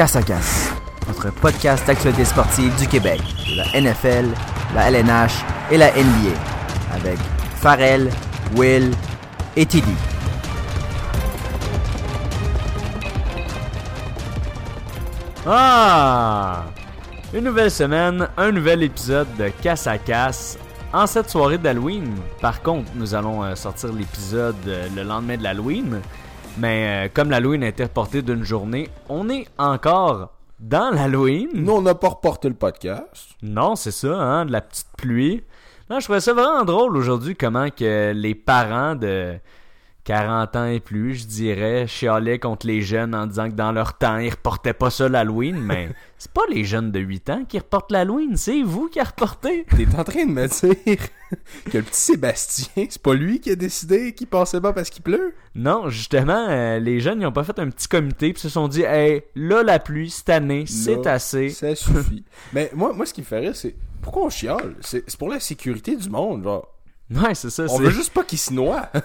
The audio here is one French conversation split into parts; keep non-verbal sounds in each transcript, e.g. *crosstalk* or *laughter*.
Casse à Casse, notre podcast d'actualité sportive du Québec, de la NFL, la LNH et la NBA, avec Farrell, Will et Tidy. Ah! Une nouvelle semaine, un nouvel épisode de Casse à Casse. En cette soirée d'Halloween, par contre, nous allons euh, sortir l'épisode euh, le lendemain de l'Halloween. Mais euh, comme l'Halloween a été reporté d'une journée, on est encore dans l'Halloween. Nous, on n'a pas reporté le podcast. Non, c'est ça, hein, de la petite pluie. Non, je trouvais ça vraiment drôle aujourd'hui comment que les parents de 40 ans et plus, je dirais, chialaient contre les jeunes en disant que dans leur temps, ils reportaient pas ça l'Halloween, mais *laughs* c'est pas les jeunes de 8 ans qui reportent l'Halloween, c'est vous qui reportez. *laughs* T'es en train de me dire que le petit Sébastien, c'est pas lui qui a décidé qu'il passait pas parce qu'il pleut? Non, justement, euh, les jeunes, ils ont pas fait un petit comité puis se sont dit, hey, là, la pluie, cette année, c'est assez. Ça suffit. *laughs* Mais moi, moi, ce qui me rire, c'est pourquoi on chiale? C'est pour la sécurité du monde, genre. Ouais, c'est ça. On veut juste pas qu'il se noie. *laughs*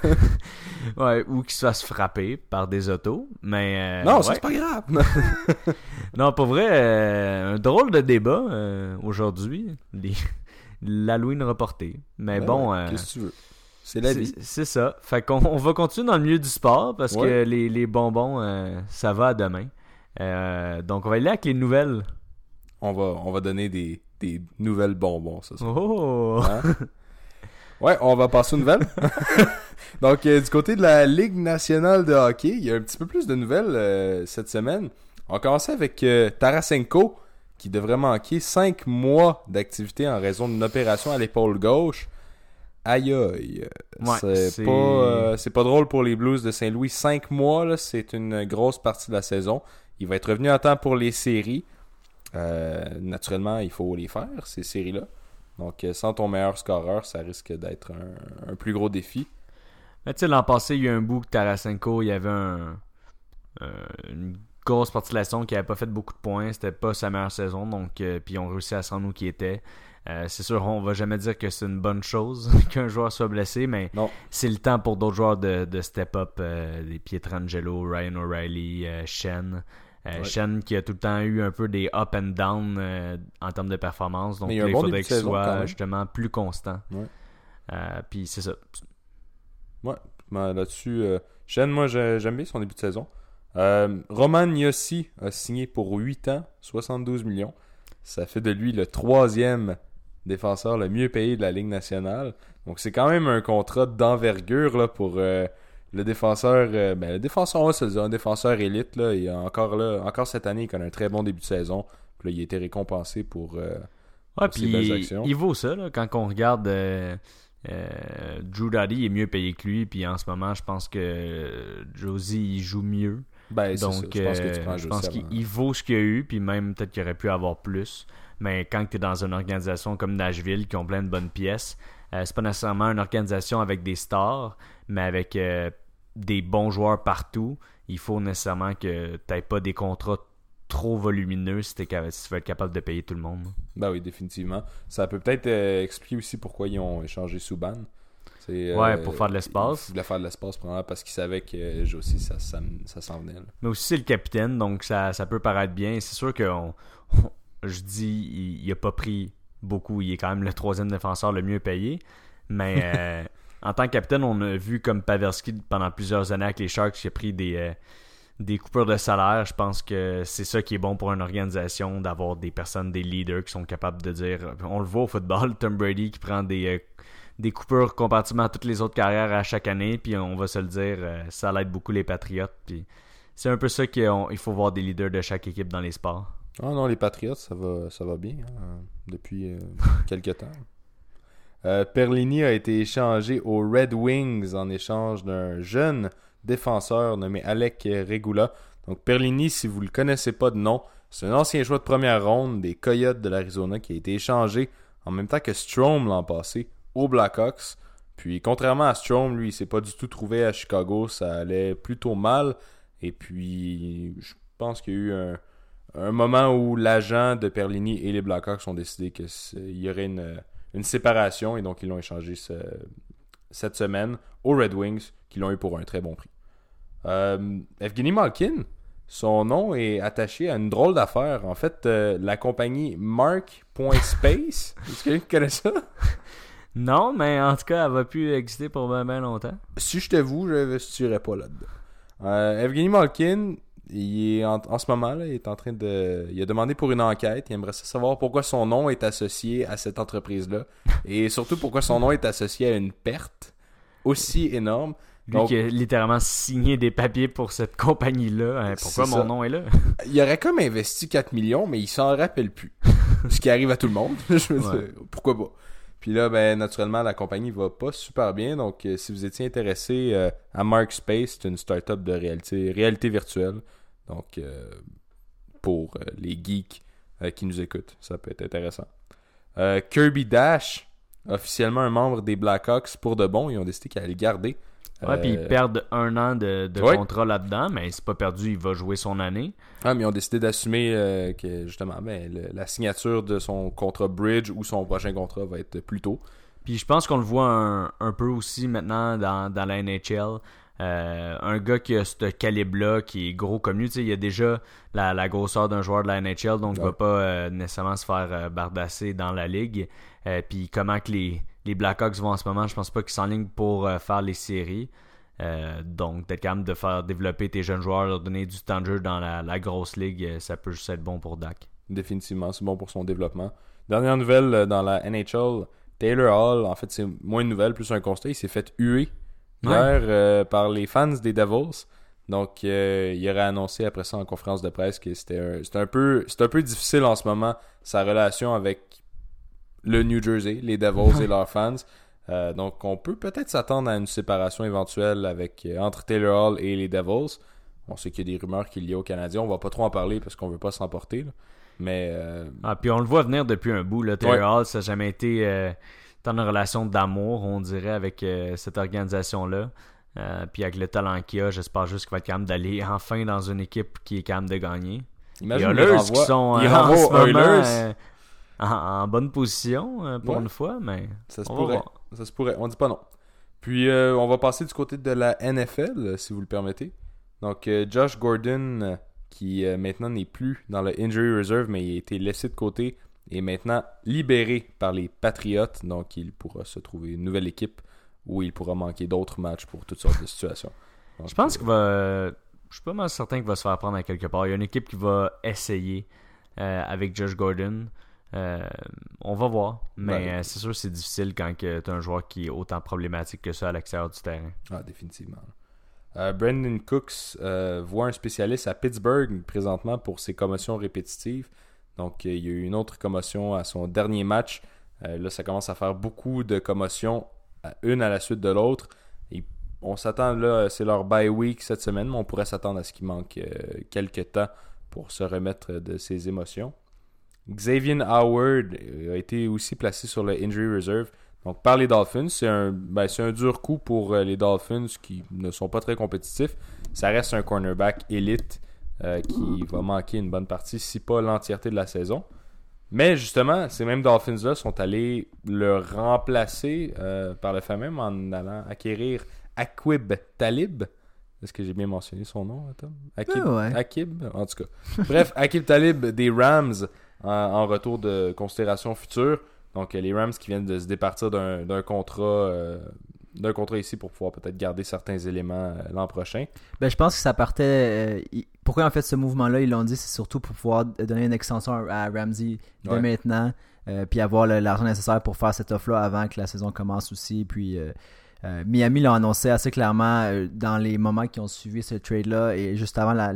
Ouais, ou qu'ils se fassent frapper par des autos, mais... euh, non, ça, ouais. c'est pas grave. *laughs* Non, pour vrai, euh, un drôle de débat euh, aujourd'hui. Les- L'Halloween reporté. Mais Ben bon, ouais, Qu'est-ce que tu veux? C'est la vie. c'est ça. Fait qu'on on va continuer dans le milieu du sport parce que les, les bonbons, ça va à demain. Donc, on va y aller avec les nouvelles. On va, on va donner des, des nouvelles bonbons, ça. ça. Oh! Hein? *laughs* Ouais, on va passer aux nouvelles. *laughs* Donc, euh, du côté de la Ligue nationale de hockey, il y a un petit peu plus de nouvelles euh, cette semaine. On va commencer avec euh, Tarasenko, qui devrait manquer 5 mois d'activité en raison d'une opération à l'épaule gauche. Aïe aïe. Ouais, c'est pas, drôle pour les Blues de Saint-Louis. 5 mois, c'est une grosse partie de la saison. Il va être revenu à temps pour les séries. Naturellement, il faut les faire, ces séries-là. Donc, euh, sans ton meilleur scoreur, ça risque d'être un, un plus gros défi. Mais tu sais, l'an passé, il y a un bout que Tarasenko, il y avait un, euh, une grosse partie de la saison qui avait pas fait beaucoup de points. C'était pas sa meilleure saison. Donc, euh, puis ils ont réussi à se rendre où qui était. Euh, c'est sûr, on va jamais dire que c'est une bonne chose *laughs* qu'un joueur soit blessé, mais c'est le temps pour d'autres joueurs de, de step up. des Pietrangelo, Ryan O'Reilly, Shen. Euh, Ouais. Shen qui a tout le temps eu un peu des up and down euh, en termes de performance. Donc, il bon faudrait qu'il soit justement plus constant. Ouais. Euh, puis c'est ça. Ouais, ben, là-dessus, euh, Shen, moi, j'ai- j'aime bien son début de saison. Roman Yossi a signé pour 8 ans, 72 millions. Ça fait de lui le troisième défenseur le mieux payé de la Ligue nationale. Donc, c'est quand même un contrat d'envergure là, pour le défenseur. euh, ben, le défenseur, on se un défenseur élite. Là, et encore, là, encore cette année, il connaît un très bon début de saison. Puis là, il a été récompensé pour. euh, Ouais, pour ses belles il, actions. il vaut ça, là, quand on regarde euh, euh, Drew Doughty est mieux payé que lui, puis en ce moment, je pense que Josie il joue mieux. ben. Donc, Je pense qu'il il vaut ce qu'il a eu, puis même peut-être qu'il aurait pu avoir plus. Mais quand tu es dans une organisation comme Nashville, qui ont plein de bonnes pièces, euh, c'est pas nécessairement une organisation avec des stars, mais avec euh, des bons joueurs partout. Il faut nécessairement que tu pas des contrats trop volumineux si, tu veux être capable de payer tout le monde. Ben oui, définitivement. Ça peut peut-être euh, expliquer aussi pourquoi ils ont échangé Souban. Euh, Ouais, pour faire de l'espace. Voulaient faire de l'espace parce qu'ils savaient que euh, Josie, ça, ça, ça s'en venait. là. Mais aussi, c'est le capitaine, donc ça, ça peut paraître bien. C'est sûr que on- je dis, il, il a pas pris beaucoup. Il est quand même le troisième défenseur le mieux payé. Mais *laughs* en tant que capitaine, on a vu comme Pavelski pendant plusieurs années avec les Sharks qui a pris des, euh, des coupures de salaire. Je pense que c'est ça qui est bon pour une organisation, d'avoir des personnes, des leaders qui sont capables de dire. On le voit au football, *laughs* Tom Brady qui prend des, euh, des coupures comparativement à toutes les autres carrières à chaque année. Puis on va se le dire, euh, ça l'aide beaucoup les Patriotes. Puis c'est un peu ça qu'il faut voir des leaders de chaque équipe dans les sports. Ah non, les Patriots, ça va, ça va bien hein, depuis *laughs* quelques temps. Euh, Perlini a été échangé aux Red Wings en échange d'un jeune défenseur nommé Alec Regula. Donc Perlini, si vous le connaissez pas de nom, c'est un ancien joueur de première ronde des Coyotes de l'Arizona qui a été échangé en même temps que Strom l'an passé aux Blackhawks. Puis contrairement à Strom, lui, il s'est pas du tout trouvé à Chicago, ça allait plutôt mal. Et puis, je pense qu'il y a eu un, un moment où l'agent de Perlini et les Blackhawks ont décidé qu'il y aurait une, une séparation et donc ils l'ont échangé ce- cette semaine aux Red Wings qui l'ont eu pour un très bon prix. Euh, Evgeny Malkin, son nom est attaché à une drôle d'affaire. En fait, euh, la compagnie Mark.space, *laughs* est-ce que tu connais ça? Non, mais en tout cas, elle va plus exister pour bien, longtemps. Si je t'avoue, je n'investirais pas là-dedans. Euh, Evgeny Malkin, il est en, en ce moment, là, il est en train de. Il a demandé pour une enquête. Il aimerait savoir pourquoi son nom est associé à cette entreprise-là. *laughs* et surtout pourquoi son nom est associé à une perte aussi énorme. Lui qui a littéralement signé des papiers pour cette compagnie-là. Hein, pourquoi mon nom est là? *laughs* il aurait comme investi 4 millions, mais il s'en rappelle plus. *laughs* Ce qui arrive à tout le monde. Je veux dire, pourquoi pas? Puis là, ben, naturellement, la compagnie va pas super bien. Donc, euh, si vous étiez intéressé euh, à Mark Space, c'est une startup de réalité, réalité virtuelle. Donc, euh, pour les geeks qui nous écoutent, ça peut être intéressant. Kirby Dash, officiellement un membre des Blackhawks pour de bon. Ils ont décidé qu'ils allaient le garder. Ouais, puis ils perdent un an de, contrat là-dedans, mais c'est pas perdu, il va jouer son année. Ah, mais ils ont décidé d'assumer euh, que justement ben, la signature de son contrat bridge ou son prochain contrat va être plus tôt. Puis je pense qu'on le voit un, peu aussi maintenant dans, dans la NHL. Euh, un gars qui a ce calibre-là, qui est gros comme lui, il a déjà la, grosseur d'un joueur de la NHL, donc il va pas euh, nécessairement se faire bardasser dans la ligue. puis comment que les, les Blackhawks vont en ce moment, je pense pas qu'ils s'enlignent pour euh, faire les séries. Euh, donc, capable de faire développer tes jeunes joueurs, leur donner du temps de jeu dans la, grosse ligue, euh, ça peut juste être bon pour Dak. Définitivement, c'est bon pour son développement. Dernière nouvelle dans la NHL, Taylor Hall, en fait, c'est moins une nouvelle, plus un constat. Il s'est fait huer hier par les fans des Devils. Donc, il aurait annoncé après ça en conférence de presse que c'était un, un, peu, un peu difficile en ce moment, sa relation avec le New Jersey, les Devils et *laughs* leurs fans. Euh, donc, on peut peut-être s'attendre à une séparation éventuelle avec euh, entre Taylor Hall et les Devils. On sait qu'il y a des rumeurs qu'il y a au Canadien. On va pas trop en parler parce qu'on veut pas s'emporter. Mais. Euh, ah, puis on le voit venir depuis un bout. Là. Taylor Hall, ça n'a jamais été tant une relation d'amour, on dirait, avec cette organisation-là. puis avec le talent qu'il a, j'espère juste qu'il va être capable d'aller *laughs* enfin dans une équipe qui est capable de gagner. Imagine les Oilers qui sont en, bonne position euh, pour une fois, mais ça se pourrait. Ça se pourrait. On dit pas non. Puis euh, on va passer du côté de la NFL, si vous le permettez. Donc euh, Josh Gordon, qui maintenant n'est plus dans le injury reserve, mais il a été laissé de côté, est maintenant libéré par les Patriots. Donc il pourra se trouver une nouvelle équipe où il pourra manquer d'autres matchs pour toutes sortes de situations. je pense qu'il va. Je suis pas mal certain qu'il va se faire prendre à quelque part. Il y a une équipe qui va essayer avec Josh Gordon. Euh, on va voir. Mais euh, c'est sûr que c'est difficile quand tu as un joueur qui est autant problématique que ça à l'extérieur du terrain. Ah, définitivement. Euh, Brandon Cooks voit un spécialiste à Pittsburgh présentement pour ses commotions répétitives. Donc, il y a eu une autre commotion à son dernier match. là, ça commence à faire beaucoup de commotions, une à la suite de l'autre. On s'attend, là, c'est leur bye week cette semaine, mais on pourrait s'attendre à ce qu'il manque quelques temps pour se remettre de ses émotions. Xavier Howard euh, a été aussi placé sur le injury reserve. Donc par les Dolphins, c'est un, ben, dur coup pour euh, les Dolphins qui ne sont pas très compétitifs. Ça reste un cornerback élite euh, qui va manquer une bonne partie, si pas l'entièreté de la saison. Mais justement, ces mêmes Dolphins-là sont allés le remplacer par le fait même en allant acquérir Aquib Talib. Est-ce que j'ai bien mentionné son nom, Tom? Akib, Akib, en tout cas. *laughs* Bref, Akib Talib des Rams en, retour de considération future. Donc les Rams qui viennent de se départir d'un contrat euh, d'un contrat ici pour pouvoir peut-être garder certains éléments euh, l'an prochain. Ben, je pense que ça partait. Euh, pourquoi en fait ce mouvement-là, ils l'ont dit, c'est surtout pour pouvoir donner une extension à Ramsey dès maintenant, puis avoir l'argent nécessaire pour faire cette offre-là avant que la saison commence aussi. Puis euh, Miami l'a annoncé assez clairement euh, dans les moments qui ont suivi ce trade-là et juste avant la,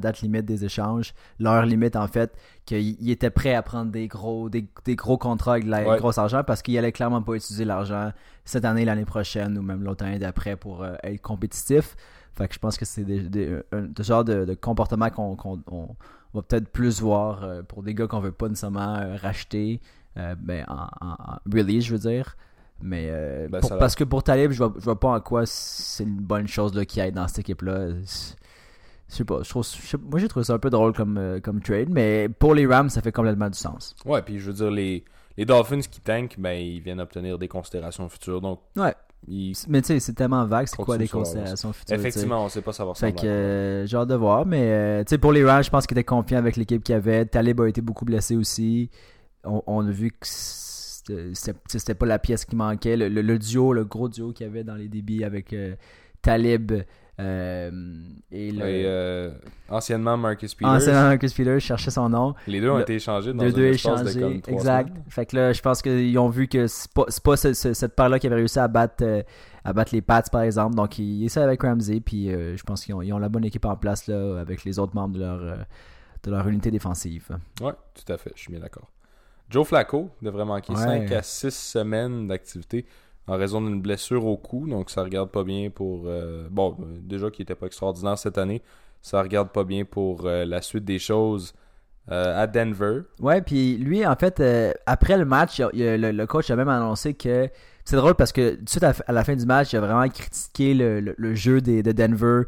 date limite des échanges, l'heure limite en fait, qu'il était prêt à prendre des gros, des, gros contrats avec de la grosse argent parce qu'il allait clairement pas utiliser l'argent cette année, l'année prochaine ou même l'autre année d'après pour euh, être compétitif. Fait que je pense que c'est des, un, genre de, comportement qu'on va peut-être plus voir pour des gars qu'on veut pas nécessairement racheter, ben, en, en release, je veux dire. Mais euh, ben, parce que pour Talib, je vois, je vois pas en quoi c'est une bonne chose qu'il aille dans cette équipe-là. Je sais pas, je trouve, moi j'ai trouvé ça un peu drôle comme, euh, comme trade, mais pour les Rams, ça fait complètement du sens. Ouais, puis je veux dire, les, les Dolphins qui tankent, ben, ils viennent obtenir des considérations futures. Donc, ouais. Mais tu sais, c'est tellement vague, c'est quoi les considérations futures. Effectivement, on sait pas savoir ça. Fait que euh, j'ai hâte de voir, mais euh, tu sais, pour les Rams, je pense qu'ils étaient confiants avec l'équipe qu'il y avait. Talib a été beaucoup blessé aussi. On, a vu que c'était pas la pièce qui manquait. Le, duo, le gros duo qu'il y avait dans les débits avec euh, Talib euh, et euh, anciennement Marcus Peters. Anciennement Marcus Peters, je cherchais son nom. Les deux ont été échangés dans les deux échangés, de comme Exact. Fait que là, je pense qu'ils ont vu que c'est pas, pas cette paire-là qui avait réussi à battre, à battre les Pats, par exemple. Donc, ils essaient avec Ramsey. Puis, je pense qu'ils ont, ont, la bonne équipe en place là, avec les autres membres de leur, de leur unité défensive. Ouais, tout à fait. Je suis bien d'accord. Joe Flacco devrait manquer 5 à 6 semaines d'activité en raison d'une blessure au cou. Donc ça regarde pas bien pour. Euh, bon, déjà qu'il était pas extraordinaire cette année, ça regarde pas bien pour euh, la suite des choses euh, à Denver. Ouais, puis lui, en fait, après le match, le, coach a même annoncé que. C'est drôle parce que tout de suite à, la fin du match, il a vraiment critiqué le, jeu des, de Denver,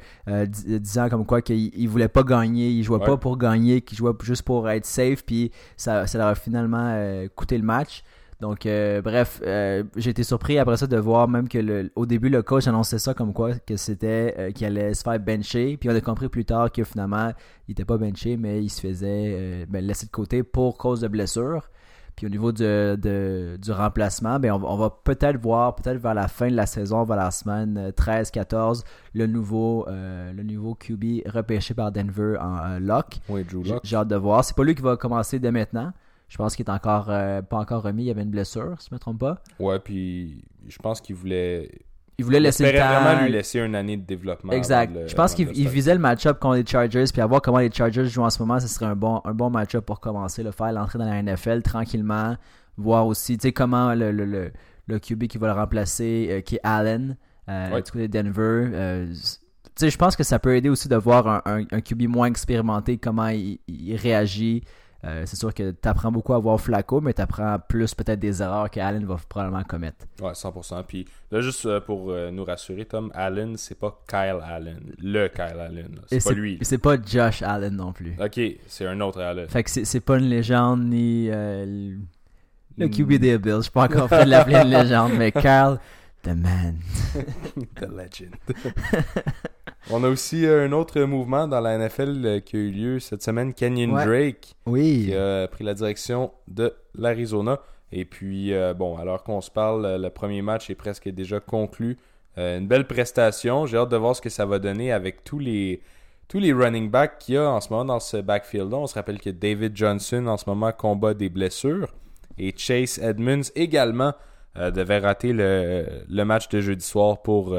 disant comme quoi qu'il ne voulait pas gagner, il jouait pas pour gagner, qu'il jouait juste pour être safe, puis ça, ça leur a finalement coûté le match. Donc, euh, bref, euh, j'ai été surpris après ça de voir même que le, au début, le coach annonçait ça comme quoi que c'était euh, qu'il allait se faire bencher. Puis on a compris plus tard que finalement, il n'était pas benché, mais il se faisait ben, laisser de côté pour cause de blessure. Puis au niveau de, du remplacement, ben on, va peut-être voir, peut-être vers la fin de la saison, vers la semaine 13-14, le nouveau le nouveau QB repêché par Denver en lock. Oui, Drew Lock. J'ai hâte de voir. C'est pas lui qui va commencer dès maintenant. Je pense qu'il est encore euh, pas encore remis. Il y avait une blessure, si je ne me trompe pas. Ouais, puis je pense qu'il voulait. Il voulait laisser le temps... vraiment lui laisser une année de développement. Exact. je pense qu'il visait le match-up contre les Chargers, puis à voir comment les Chargers jouent en ce moment, ce serait un bon, un bon match-up pour commencer, le faire l'entrée dans la NFL tranquillement, voir aussi, tu sais, comment le, le, le, le, QB qui va le remplacer, euh, qui est Allen, euh, du côté de Denver. Euh, tu sais, je pense que ça peut aider aussi de voir un, un, un QB moins expérimenté, comment il, il réagit. Euh, c'est sûr que tu apprends beaucoup à voir Flacco, mais tu apprends plus peut-être des erreurs qu'Allen va probablement commettre. Ouais, 100%. Puis là, juste euh, pour euh, nous rassurer, Tom, Allen, c'est pas Kyle Allen. Le Kyle Allen. C'est pas lui. C'est pas Josh Allen non plus. Ok, c'est un autre Allen. Fait que c'est pas une légende ni le QB des Bills. Je suis pas encore fait de l'appeler une *laughs* légende, mais Kyle, the man. *laughs* the legend. *laughs* On a aussi euh, un autre mouvement dans la NFL euh, qui a eu lieu cette semaine, Kenyon Drake, oui. qui a pris la direction de l'Arizona. Et puis, euh, bon, alors qu'on se parle, le premier match est presque déjà conclu. une belle prestation. J'ai hâte de voir ce que ça va donner avec tous les, tous les running backs qu'il y a en ce moment dans ce backfield-là. On se rappelle que David Johnson, en ce moment, combat des blessures. Et Chase Edmonds également devait rater le, le, match de jeudi soir pour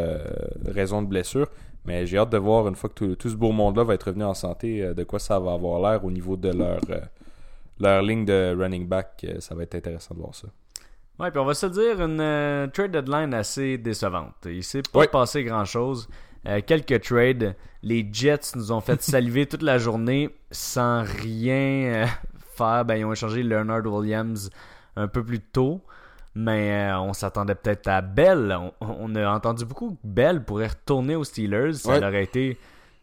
raison de blessure. Mais j'ai hâte de voir une fois que tout, ce beau monde-là va être revenu en santé, euh, de quoi ça va avoir l'air au niveau de leur, euh, leur ligne de running back. Euh, ça va être intéressant de voir ça. Ouais, puis on va se dire une trade deadline assez décevante. Il s'est pas passé grand-chose. quelques trades. Les Jets nous ont fait *laughs* saliver toute la journée sans rien faire. Ben, ils ont échangé Leonard Williams un peu plus tôt. Mais euh, on s'attendait peut-être à Bell. On, a entendu beaucoup que Bell pourrait retourner aux Steelers. Ça aurait été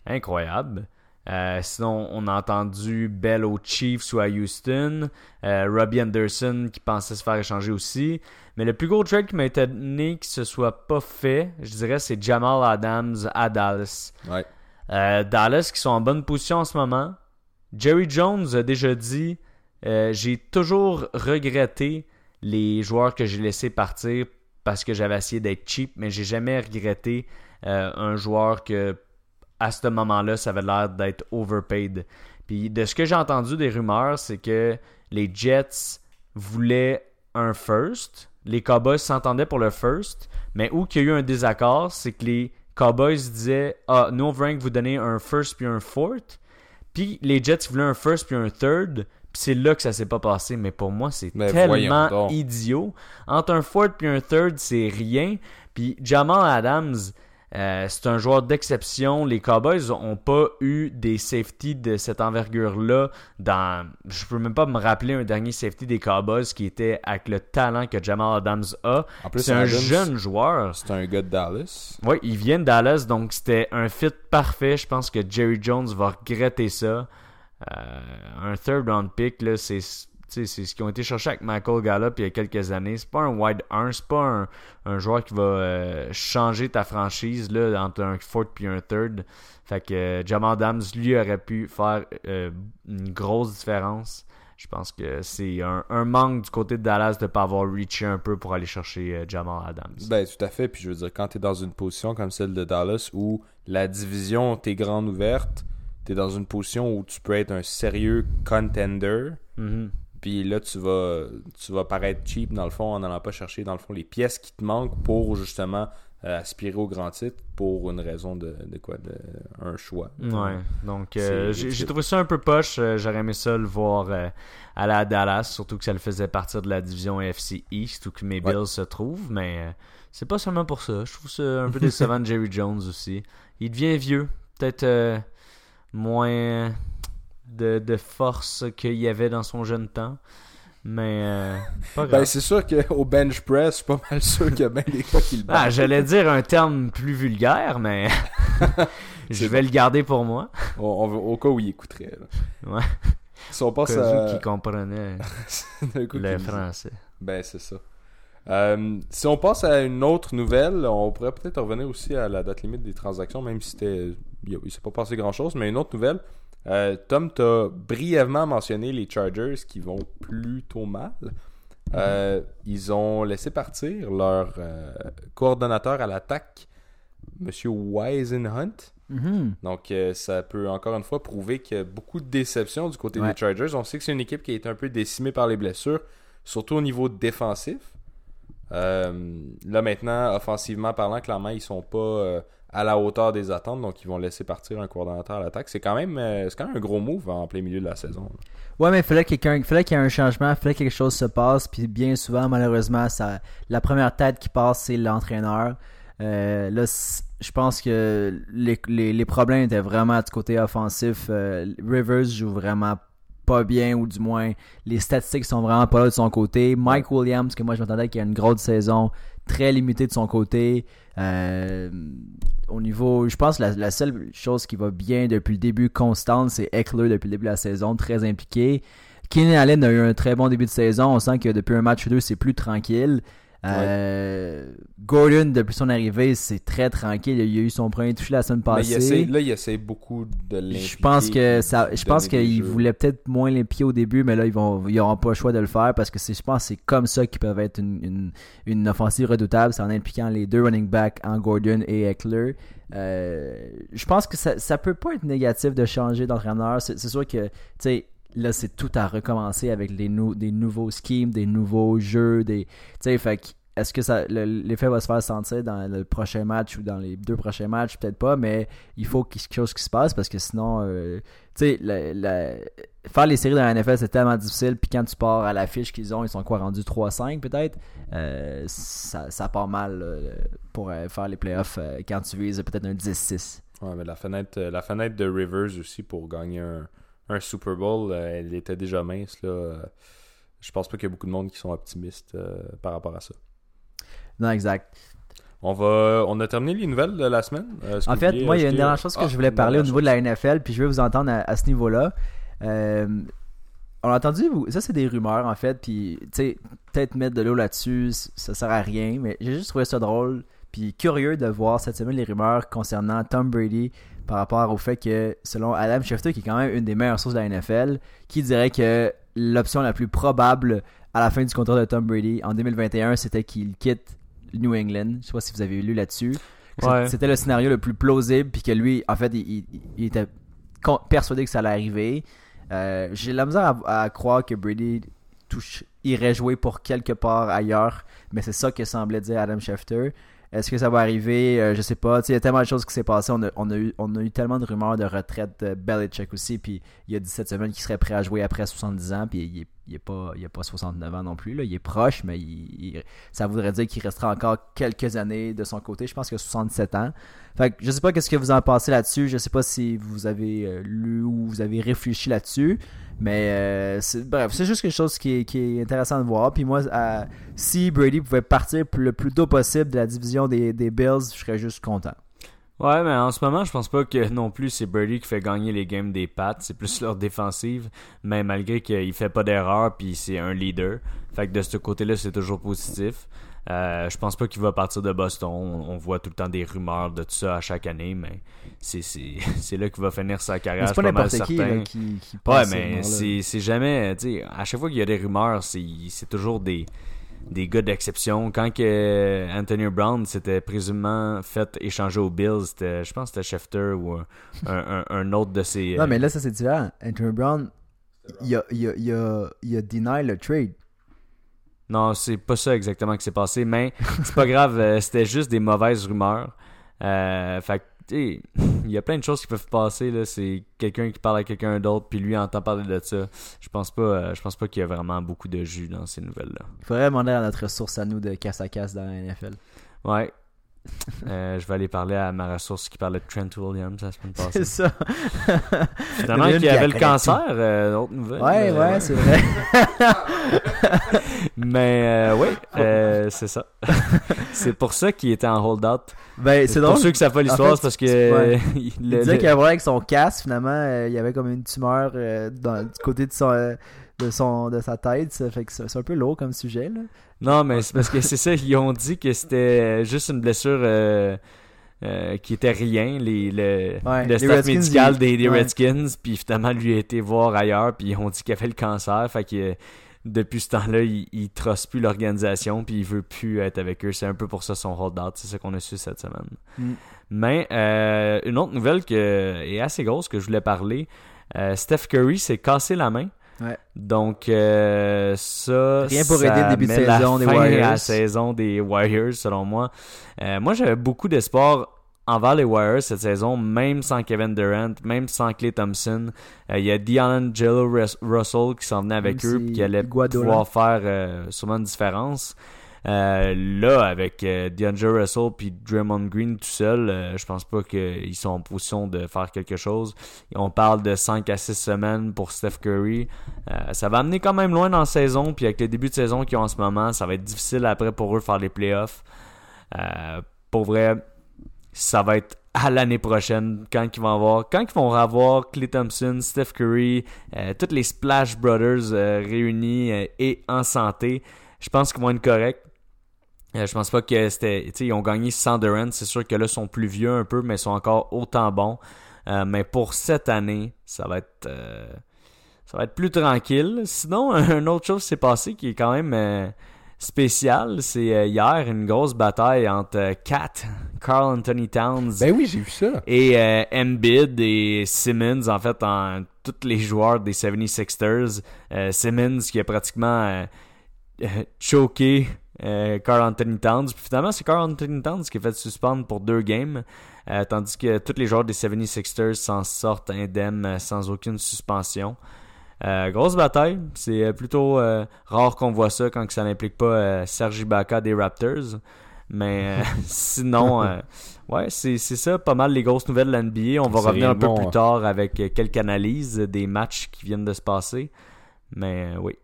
incroyable. Euh, sinon, on a entendu Bell aux Chiefs ou à Houston. Euh, Robbie Anderson qui pensait se faire échanger aussi. Mais le plus gros trade qui m'a étonné que ce soit pas fait, je dirais, c'est Jamal Adams à Dallas. Dallas qui sont en bonne position en ce moment. Jerry Jones a déjà dit J'ai toujours regretté les joueurs que j'ai laissés partir parce que j'avais essayé d'être cheap, mais j'ai jamais regretté euh, un joueur que à ce moment-là, ça avait l'air d'être overpaid. Puis de ce que j'ai entendu des rumeurs, c'est que les Jets voulaient un first, les Cowboys s'entendaient pour le first, mais où qu'il y a eu un désaccord, c'est que les Cowboys disaient Ah, nous on que vous donner un first puis un fourth. Puis les Jets voulaient un first puis un third c'est là que ça s'est pas passé. Mais pour moi, c'est tellement idiot. Entre un fourth et un third, c'est rien. Puis Jamal Adams, euh, c'est un joueur d'exception. Les Cowboys ont pas eu des safeties de cette envergure-là. Dans, je peux même pas me rappeler un dernier safety des Cowboys qui était avec le talent que Jamal Adams a. c'est un jeune joueur. C'est un gars de Dallas. Oui, il vient de Dallas, donc c'était un fit parfait. Je pense que Jerry Jones va regretter ça. Euh, un third round pick, là, c'est c'est ce qu'ils ont été chercher avec Michael Gallup il y a quelques années. C'est pas un wide 1, c'est pas un, joueur qui va euh, changer ta franchise là, entre un fourth puis un third. Fait que euh, Jamal Adams, lui, aurait pu faire une grosse différence. Je pense que c'est un, manque du côté de Dallas de ne pas avoir reaché un peu pour aller chercher Jamal Adams. Ben, tout à fait. Puis je veux dire, quand tu es dans une position comme celle de Dallas où la division t'est grande ouverte, tu es dans une position où tu peux être un sérieux contender. Mm-hmm. Puis là, tu vas, tu vas paraître cheap dans le fond en n'allant pas chercher dans le fond les pièces qui te manquent pour justement euh, aspirer au grand titre pour une raison de, quoi? De un choix. Ouais. Donc euh, j'ai trouvé ça un peu poche. Euh, j'aurais aimé ça le voir aller à Dallas, surtout que ça le faisait partir de la division FC East où que mes Bills se trouvent. Mais c'est pas seulement pour ça. Je trouve ça un peu *laughs* décevant de Jerry Jones aussi. Il devient vieux. Peut-être moins de, force qu'il y avait dans son jeune temps. Mais euh, pas Ben, c'est sûr qu'au bench press, je suis pas mal sûr qu'il y a bien des fois qui le Ah, j'allais dire un terme plus vulgaire, mais *laughs* je vais le garder pour moi. au cas où il écouterait. Ouais. Si on passe à... qui comprenait *laughs* le français. Ben, c'est ça. Euh, si on passe à une autre nouvelle, on pourrait peut-être revenir aussi à la date limite des transactions, même si c'était il s'est pas passé grand-chose, mais une autre nouvelle. Euh, Tom, t'as brièvement mentionné les Chargers qui vont plutôt mal. Euh, ils ont laissé partir leur euh, coordonnateur à l'attaque, Monsieur Wisenhunt. Mm-hmm. Donc, ça peut encore une fois prouver qu'il y a beaucoup de déception du côté des Chargers. On sait que c'est une équipe qui a été un peu décimée par les blessures, surtout au niveau défensif. là maintenant, offensivement parlant, clairement, ils sont pas à la hauteur des attentes, donc ils vont laisser partir un coordonnateur à l'attaque. C'est quand même euh, c'est quand même un gros move en plein milieu de la saison. Ouais, mais il fallait qu'il y ait un changement, il fallait que quelque chose se passe, puis bien souvent, malheureusement, ça, la première tête qui passe, c'est l'entraîneur. Euh, là, je pense que les, les, problèmes étaient vraiment du côté offensif. Euh, Rivers joue vraiment pas bien, ou du moins, les statistiques sont vraiment pas là de son côté. Mike Williams, que moi je m'attendais qu'il ait une grosse saison, très limitée de son côté. Euh, au niveau, je pense que la, seule chose qui va bien depuis le début constante, c'est Eckler depuis le début de la saison, très impliqué. Keenan Allen a eu un très bon début de saison. On sent que depuis un match ou deux, c'est plus tranquille. Euh, Gordon, depuis son arrivée, c'est très tranquille. Il a eu son premier touché la semaine passée. là, il essaie beaucoup de l'impliquer. Je pense que ça, je pense qu'il voulait peut-être moins l'impliquer au début, mais là, ils vont, ils pas le choix de le faire parce que je pense que c'est comme ça qu'ils peuvent être une, une, offensive redoutable, c'est en impliquant les deux running backs, en Gordon et Eckler. Euh, je pense que ça, ça peut pas être négatif de changer d'entraîneur. C'est sûr que, tu sais, là, c'est tout à recommencer avec des nouveaux schemes, des nouveaux jeux, des. Tu sais, fait est-ce que ça l'effet va se faire sentir dans le prochain match ou dans les deux prochains matchs? Peut-être pas, mais il faut quelque chose qui se passe parce que sinon, euh, tu sais, faire les séries dans la NFL c'est tellement difficile. Puis quand tu pars à l'affiche qu'ils ont, ils sont quoi rendus 3-5 peut-être? Euh, ça, ça, part mal pour euh, faire les playoffs quand tu vises peut-être un 10-6. Ouais, mais la fenêtre, la fenêtre de Rivers aussi pour gagner un un Super Bowl, euh, elle était déjà mince. Là. Euh, je pense pas qu'il y a beaucoup de monde qui sont optimistes euh, par rapport à ça. Non, exact. On va, on a terminé les nouvelles de la semaine. en fait, moi, il y a une dernière chose que je voulais parler au niveau de la NFL, puis je vais vous entendre à, ce niveau-là. on a entendu, ça c'est des rumeurs en fait, puis tu sais, peut-être mettre de l'eau là-dessus, ça sert à rien, mais j'ai juste trouvé ça drôle, puis curieux de voir cette semaine les rumeurs concernant Tom Brady par rapport au fait que, selon Adam Schefter, qui est quand même une des meilleures sources de la NFL, qui dirait que l'option la plus probable à la fin du contrat de Tom Brady en 2021, c'était qu'il quitte New England. Je sais pas si vous avez lu là-dessus. C'était le scénario le plus plausible, puis que lui, en fait, il, était persuadé que ça allait arriver. Euh, j'ai la misère à, croire que Brady touche, irait jouer pour quelque part ailleurs, mais c'est ça que semblait dire Adam Schefter. Est-ce que ça va arriver? Euh, je sais pas. Il y a tellement de choses qui s'est passé. On a, eu, tellement de rumeurs de retraite de Belichick aussi. Puis il y a 17 semaines qu'il serait prêt à jouer après 70 ans. Puis il il est pas, il a pas 69 ans non plus. Là. Il est proche, mais ça voudrait dire qu'il restera encore quelques années de son côté. Je pense qu'il a 67 ans. Fait que je sais pas qu'est-ce que vous en pensez là-dessus. Je sais pas si vous avez euh, lu ou vous avez réfléchi là-dessus. Mais euh, bref, c'est juste quelque chose qui est, intéressant de voir. Puis moi, si Brady pouvait partir le plus tôt possible de la division des, Bills, je serais juste content. Ouais, mais en ce moment, je pense pas que *laughs* non plus c'est Brady qui fait gagner les games des Pats. C'est plus leur défensive. Mais malgré qu'il fait pas d'erreur, puis c'est un leader. Fait que de ce côté-là, c'est toujours positif. Euh, je pense pas qu'il va partir de Boston. On, voit tout le temps des rumeurs de tout ça à chaque année, mais c'est, c'est, *laughs* là qu'il va finir sa carrière. C'est pas n'importe qui, qui, qui Ouais, mais c'est, c'est jamais. À chaque fois qu'il y a des rumeurs, c'est, c'est toujours des des gars d'exception. Quand que Anthony Brown s'était présumement fait échanger aux Bills, je pense que c'était Schefter ou un, un, autre de ses. Non, mais là, ça c'est différent. Anthony Brown, il a, il, a, il, a, il a deny le trade. Non, c'est pas ça exactement qui s'est passé, mais c'est pas grave, euh, c'était juste des mauvaises rumeurs. Euh, fait *laughs* il y a plein de choses qui peuvent passer là. C'est quelqu'un qui parle à quelqu'un d'autre puis lui entend parler de ça. Je pense pas euh, je pense pas qu'il y a vraiment beaucoup de jus dans ces nouvelles là il faudrait demander à notre source à nous de casse à casse dans la NFL ouais *laughs* euh, je vais aller parler à ma ressource qui parlait de Trent Williams la semaine passée. C'est ça. *laughs* Finalement, qui avait le cancer, euh, autre nouvelle. Ouais, euh, ouais, c'est vrai. *laughs* Mais euh, oui, c'est ça. c'est pour ça qu'il était en hold-out. Ben, c'est Pour ceux qui savent pas l'histoire, c'est parce que. il, disait qu'il avait avec son casque, finalement, il y avait comme une tumeur dans, du côté de son de son de sa tête ça fait que c'est un peu lourd comme sujet là. Non mais c'est parce que c'est ça ils ont dit que c'était juste une blessure euh, euh, qui était rien les le, le staff médical des, Redskins puis finalement lui a été voir ailleurs puis ils ont dit qu'il avait le cancer fait que depuis ce temps-là, il, il trosse plus l'organisation puis il veut plus être avec eux. C'est un peu pour ça son hold-out. C'est ça qu'on a su cette semaine. Mm. Mais euh, une autre nouvelle qui est assez grosse que je voulais parler, Steph Curry s'est cassé la main. Donc, euh, ça. Rien pour aider le début de saison des Warriors. la saison des Warriors, selon moi. Euh, moi, j'avais beaucoup d'espoir envers les Warriors cette saison, même sans Kevin Durant, même sans Clay Thompson. Euh, il y a D'Angelo Russell qui s'en venait avec eux et qui allait pouvoir faire sûrement une différence. Euh, là, avec euh, DeAndre Russell puis Draymond Green tout seul, euh, je pense pas qu'ils sont en position de faire quelque chose. On parle de 5 à 6 semaines pour Steph Curry. ça va amener quand même loin dans la saison, puis avec le début de saison qu'ils ont en ce moment, ça va être difficile après pour eux faire les playoffs. pour vrai, ça va être à l'année prochaine quand ils vont avoir quand ils vont avoir Clay Thompson, Steph Curry, toutes les Splash Brothers réunis et en santé. Je pense qu'ils vont être corrects. Euh, je pense pas que c'était. Ils ont gagné sans Durant. C'est sûr que là, ils sont plus vieux un peu, mais ils sont encore autant bons. Euh, mais pour cette année, ça va être. Euh, ça va être plus tranquille. Sinon, *laughs* une autre chose s'est passée qui est quand même spéciale. C'est hier une grosse bataille entre Kat, *laughs* Carl Anthony Towns. Ben oui, j'ai vu ça. Et Embiid et Simmons, en fait, en tous les joueurs des 76ers. Simmons qui a pratiquement choqué euh, Carl Anthony Towns. Puis finalement, c'est Carl Anthony Towns qui a fait suspendre pour deux games. Euh, tandis que tous les joueurs des 76ers s'en sortent indemnes euh, sans aucune suspension. grosse bataille. C'est plutôt rare qu'on voit ça quand ça n'implique pas Sergi Ibaka des Raptors. Mais *laughs* sinon, ouais, c'est ça, pas mal les grosses nouvelles de l'NBA. On va revenir un peu plus hein. tard avec quelques analyses des matchs qui viennent de se passer. Mais oui.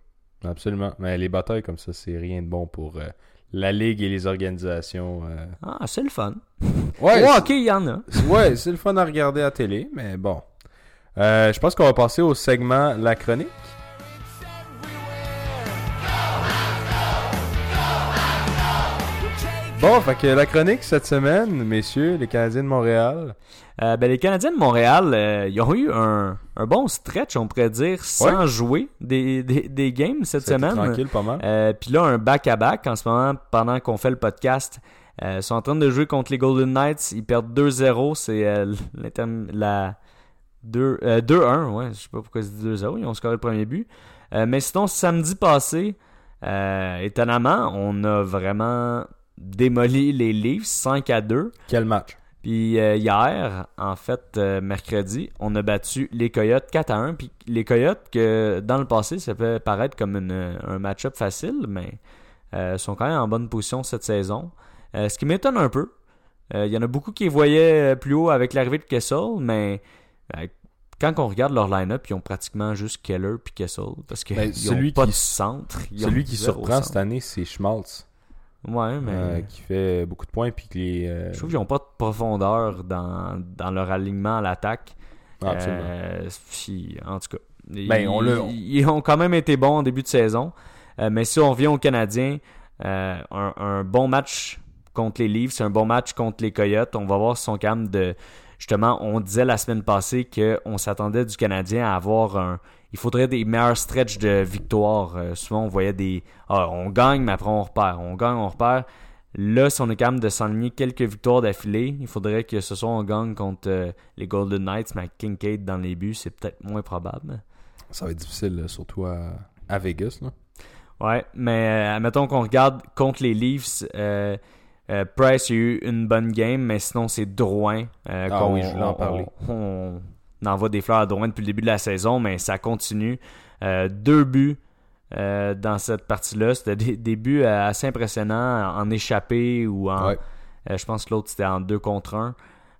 Absolument. Mais les batailles comme ça, c'est rien de bon pour euh, la ligue et les organisations. Euh. Ah, c'est le fun. *laughs* Ouais, ok, il y en a. *laughs* ouais, c'est le fun à regarder à télé, mais bon. Euh, je pense qu'on va passer au segment La Chronique. Bon, fait que la chronique cette semaine, messieurs, les Canadiens de Montréal. Euh, ben, les Canadiens de Montréal, euh, ils ont eu un, un, bon stretch, on pourrait dire, sans jouer des, des, des, games cette semaine. tranquille, pas mal. Euh, Puis là, un back-à-back en ce moment, pendant qu'on fait le podcast. Euh, ils sont en train de jouer contre les Golden Knights. Ils perdent 2-0. C'est la 2-1. ouais, je sais pas pourquoi c'est 2-0. Ils ont scoré le premier but. mais sinon, samedi passé, étonnamment, on a vraiment démoli les Leafs 5 à 2. Quel match? Puis euh, hier, en fait, euh, mercredi, on a battu les Coyotes 4 à 1. Puis les Coyotes, que dans le passé, ça peut paraître comme un match-up facile, mais euh, sont quand même en bonne position cette saison. ce qui m'étonne un peu. Il y en a beaucoup qui voyaient plus haut avec l'arrivée de Kessel, mais quand on regarde leur line-up, ils ont pratiquement juste Keller puis Kessel. Parce qu'ils ben, n'ont pas de centre. celui qui surprend cette année, c'est Schmaltz. Ouais, mais. euh, qui fait beaucoup de points. Puis que les, euh, Je trouve qu'ils n'ont pas de profondeur dans, dans leur alignement à l'attaque. ah, absolument. Euh, puis, en tout cas, Ben, ils, on l'a- ils ont quand même été bons en début de saison. Mais si on revient aux Canadiens, un, un bon match contre les Leafs, un bon match contre les Coyotes. On va voir si sont capables de. Justement, on disait la semaine passée qu'on s'attendait du Canadien à avoir un. Il faudrait des meilleurs stretches de victoire. Euh, souvent, on voyait des. Ah, on gagne, mais après, on repart. On gagne, on repart. Là, si on est capable de s'enligner quelques victoires d'affilée, il faudrait que ce soit on gagne contre euh, les Golden Knights, mais Kincaid dans les buts, c'est peut-être moins probable. Ça va être difficile, surtout à, à Vegas. Là. Ouais, mais euh, admettons qu'on regarde contre les Leafs, euh, Price a eu une bonne game, mais sinon c'est Drouin. euh, Ah qu'on- oui, je voulais en parler. On, on envoie des fleurs à Drouin depuis le début de la saison, mais ça continue. Euh, deux buts euh, dans cette partie-là. C'était des, des buts euh, assez impressionnants en échappé ou en. Ouais. euh, je pense que l'autre c'était en deux contre un.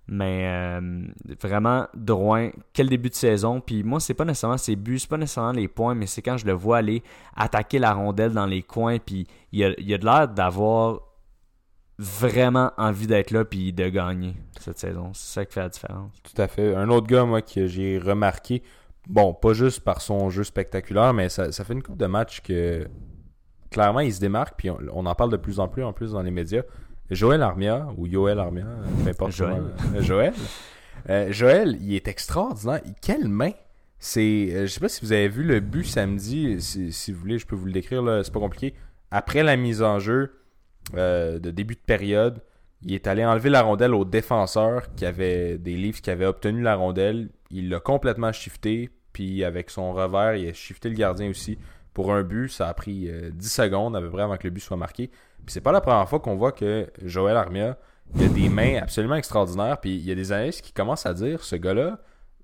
Mais vraiment, Drouin, quel début de saison. Puis moi, c'est pas nécessairement ses buts, c'est pas nécessairement les points, mais c'est quand je le vois aller attaquer la rondelle dans les coins. Puis il a, il a de l'air d'avoir vraiment envie d'être là puis de gagner cette saison. C'est ça qui fait la différence. Tout à fait. Un autre gars, moi, que j'ai remarqué, bon, pas juste par son jeu spectaculaire, mais ça, ça fait une coupe de matchs que clairement il se démarque, puis on, on en parle de plus en plus en plus dans les médias. Joël Armia, ou Yoel Armia, peu importe Joël. comment- euh, Joël. Euh, Joël, il est extraordinaire. Quelle main! C'est, euh, je sais pas si vous avez vu le but samedi, si, si vous voulez, je peux vous le décrire, là, c'est pas compliqué. Après la mise en jeu euh, de début de période, il est allé enlever la rondelle au défenseur qui avait des livres qui avait obtenu la rondelle. Il l'a complètement shifté, puis avec son revers, il a shifté le gardien aussi. Pour un but, ça a pris euh, 10 secondes à peu près avant que le but soit marqué. Puis c'est pas la première fois qu'on voit que Joël Armia, il a des mains absolument extraordinaires. Puis il y a des analystes qui commencent à dire ce gars-là,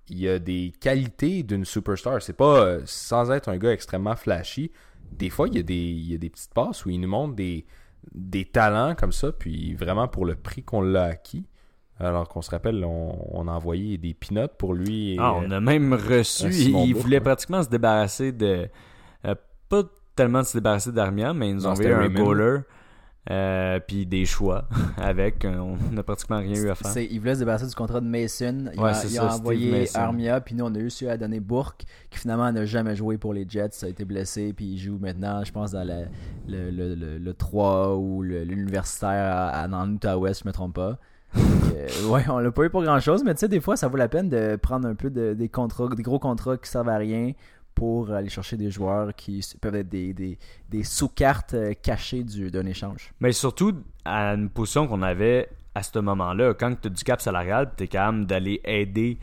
il a des qualités d'une superstar. C'est pas euh, sans être un gars extrêmement flashy. Des fois, il y a des, il y a des petites passes où il nous montre des, des talents comme ça, puis vraiment pour le prix qu'on l'a acquis. Alors qu'on se rappelle, on, on a envoyé des peanuts pour lui. et, Ah, on a même reçu. Il, voulait ouais. pratiquement se débarrasser de. euh, pas tellement de se débarrasser d'Armia, mais ils nous ont envoyé un Raymond. goaler. Euh, puis des choix *laughs* avec. euh, On n'a pratiquement rien eu à faire. Il voulait se débarrasser du contrat de Mason. Il Ouais, a, c'est il ça, a Steve envoyé. Armia, puis nous on a eu su à donner Bourque, qui finalement n'a jamais joué pour les Jets. Ça a été blessé, puis il joue maintenant, je pense, dans la- le, le, le, le 3 ou l'universitaire à- dans l'Utah-Ouest, je me trompe pas. Donc, euh, *laughs* ouais, on l'a pas eu pour grand chose, mais tu sais, des fois, ça vaut la peine de prendre un peu de, des contrats, des gros contrats qui servent à rien pour aller chercher des joueurs qui peuvent être des, des, des sous-cartes euh, cachées du- d'un échange. Mais surtout à une position qu'on avait à ce moment-là. Quand tu as du cap salarial, tu es capable d'aller aider.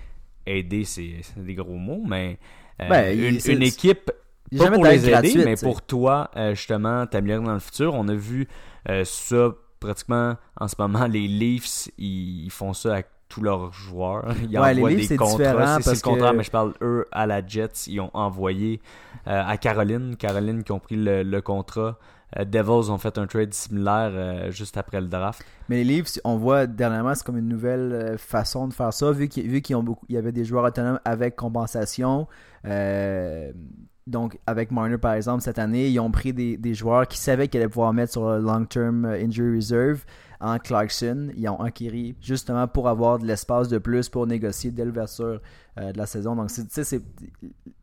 Aider, c'est des gros mots, mais euh, Ben, une, équipe pas pour les aider, gratuite, mais tu sais. pour toi, euh, justement, t'améliorer dans le futur. On a vu euh, ça pratiquement en ce moment. Les Leafs, ils, ils font ça avec tous leurs joueurs. *laughs* Ils Ouais, les envoient Leafs, des c'est contrats. différent C'est- le contraire, que- mais je parle eux à la Jets. Ils ont envoyé euh, à Caroline. Caroline qui ont pris le, le contrat. Euh, Devils ont fait un trade similaire euh, juste après le draft. Mais les Leafs, on voit dernièrement, c'est comme une nouvelle façon de faire ça, vu qu'il vu qu'ils ont beaucoup, il y avait des joueurs autonomes avec compensation. donc, avec Marner, par exemple, cette année, ils ont pris des, des joueurs qui savaient qu'ils allaient pouvoir mettre sur le long-term injury reserve en Clarkson. Ils ont acquis justement pour avoir de l'espace de plus pour négocier dès l'ouverture euh, de la saison. Donc, tu sais,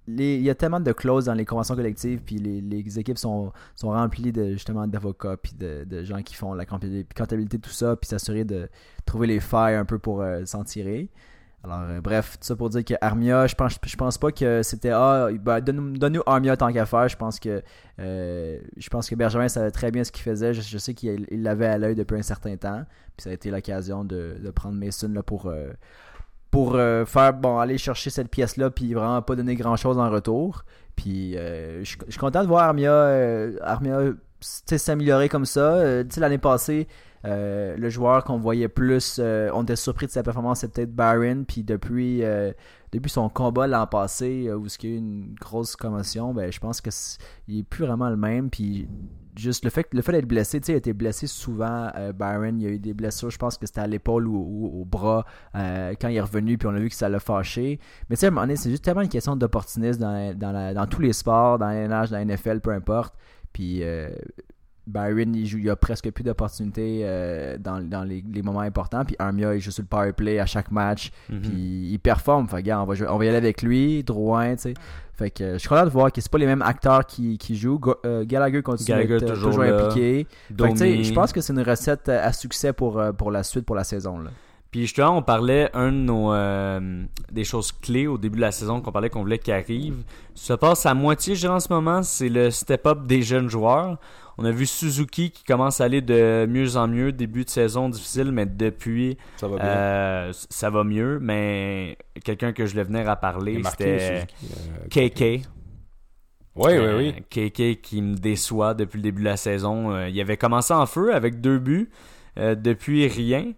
il y a tellement de clauses dans les conventions collectives, puis les, équipes sont, sont remplies de, justement d'avocats, puis de, de gens qui font la comptabilité, comptabilité, tout ça, puis s'assurer de trouver les failles un peu pour euh, s'en tirer. Alors, euh, bref, tout ça pour dire que Armia, je pense, je pense pas que c'était Ah, ben, donne-nous Armia tant qu'à faire. Je pense que euh, je pense que Benjamin savait très bien ce qu'il faisait. Je, sais qu'il il l'avait à l'œil depuis un certain temps. Puis ça a été l'occasion de, prendre Mason là, pour, euh, pour euh, faire bon aller chercher cette pièce-là, puis vraiment pas donner grand-chose en retour. Puis je, je suis content de voir Armia, Armia s'améliorer comme ça. L'année passée, euh, le joueur qu'on voyait plus, euh, on était surpris de sa performance, c'est peut-être Byron. Puis depuis, euh, depuis son combat l'an passé, où il y a eu une grosse commotion, ben, je pense que c'est- il est plus vraiment le même. Puis juste le fait, le fait d'être blessé, tu sais, il a été blessé souvent. Byron, il y a eu des blessures, je pense que c'était à l'épaule ou, au bras quand il est revenu, puis on a vu que ça l'a fâché. Mais tu sais, à un moment donné, c'est juste tellement une question d'opportunisme dans, dans, tous les sports, dans NH, dans la NFL, peu importe. Puis Byron, il, joue, il a presque plus d'opportunités euh, dans, dans les, les moments importants. Puis Armia, il joue sur le power play à chaque match. Mhm. Puis il performe. Fait on va, jouer- on va y aller avec lui, Drouin, tu sais. Fait que euh, je suis content de voir que c'est pas les mêmes acteurs qui, qui jouent. Go- euh, Gallagher continue Gallagher d'être euh, toujours impliqué. Fait que, tu sais, Domi. je pense que c'est une recette à succès pour, pour la suite, pour la saison. Là. Puis justement, on parlait, un de nos euh, des choses clés au début de la saison qu'on parlait qu'on voulait qu'il arrive. Ça passe à moitié, je dirais en ce moment, c'est le step-up des jeunes joueurs. On a vu Suzuki qui commence à aller de mieux en mieux, début de saison difficile, mais depuis, Ça va bien. euh, ça va mieux. Mais quelqu'un que je voulais venir à parler, c'était Suzuki, euh, KK. Oui, oui, oui. KK qui me déçoit depuis le début de la saison. Il avait commencé en feu avec deux buts. Euh, depuis rien.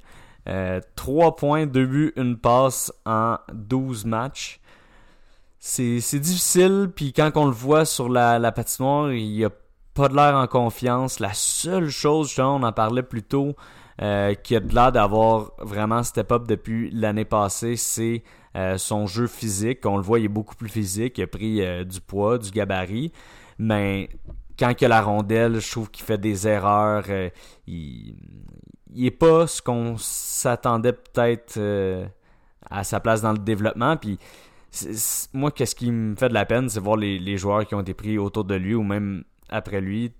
Euh, trois points, deux buts, une passe en 12 matchs. C'est difficile. Puis quand on le voit sur la, patinoire, il a pas de l'air en confiance. La seule chose, justement, on en parlait plus tôt, euh, qui a de l'air d'avoir vraiment step up depuis l'année passée, c'est euh, son jeu physique. On le voit, il est beaucoup plus physique. Il a pris euh, du poids, du gabarit. Mais quand il la rondelle, je trouve qu'il fait des erreurs. euh, il, il est pas ce qu'on s'attendait peut-être euh, à sa place dans le développement. Puis moi, qu'est-ce qui me fait de la peine, c'est voir les, les joueurs qui ont été pris autour de lui ou même après lui. Tu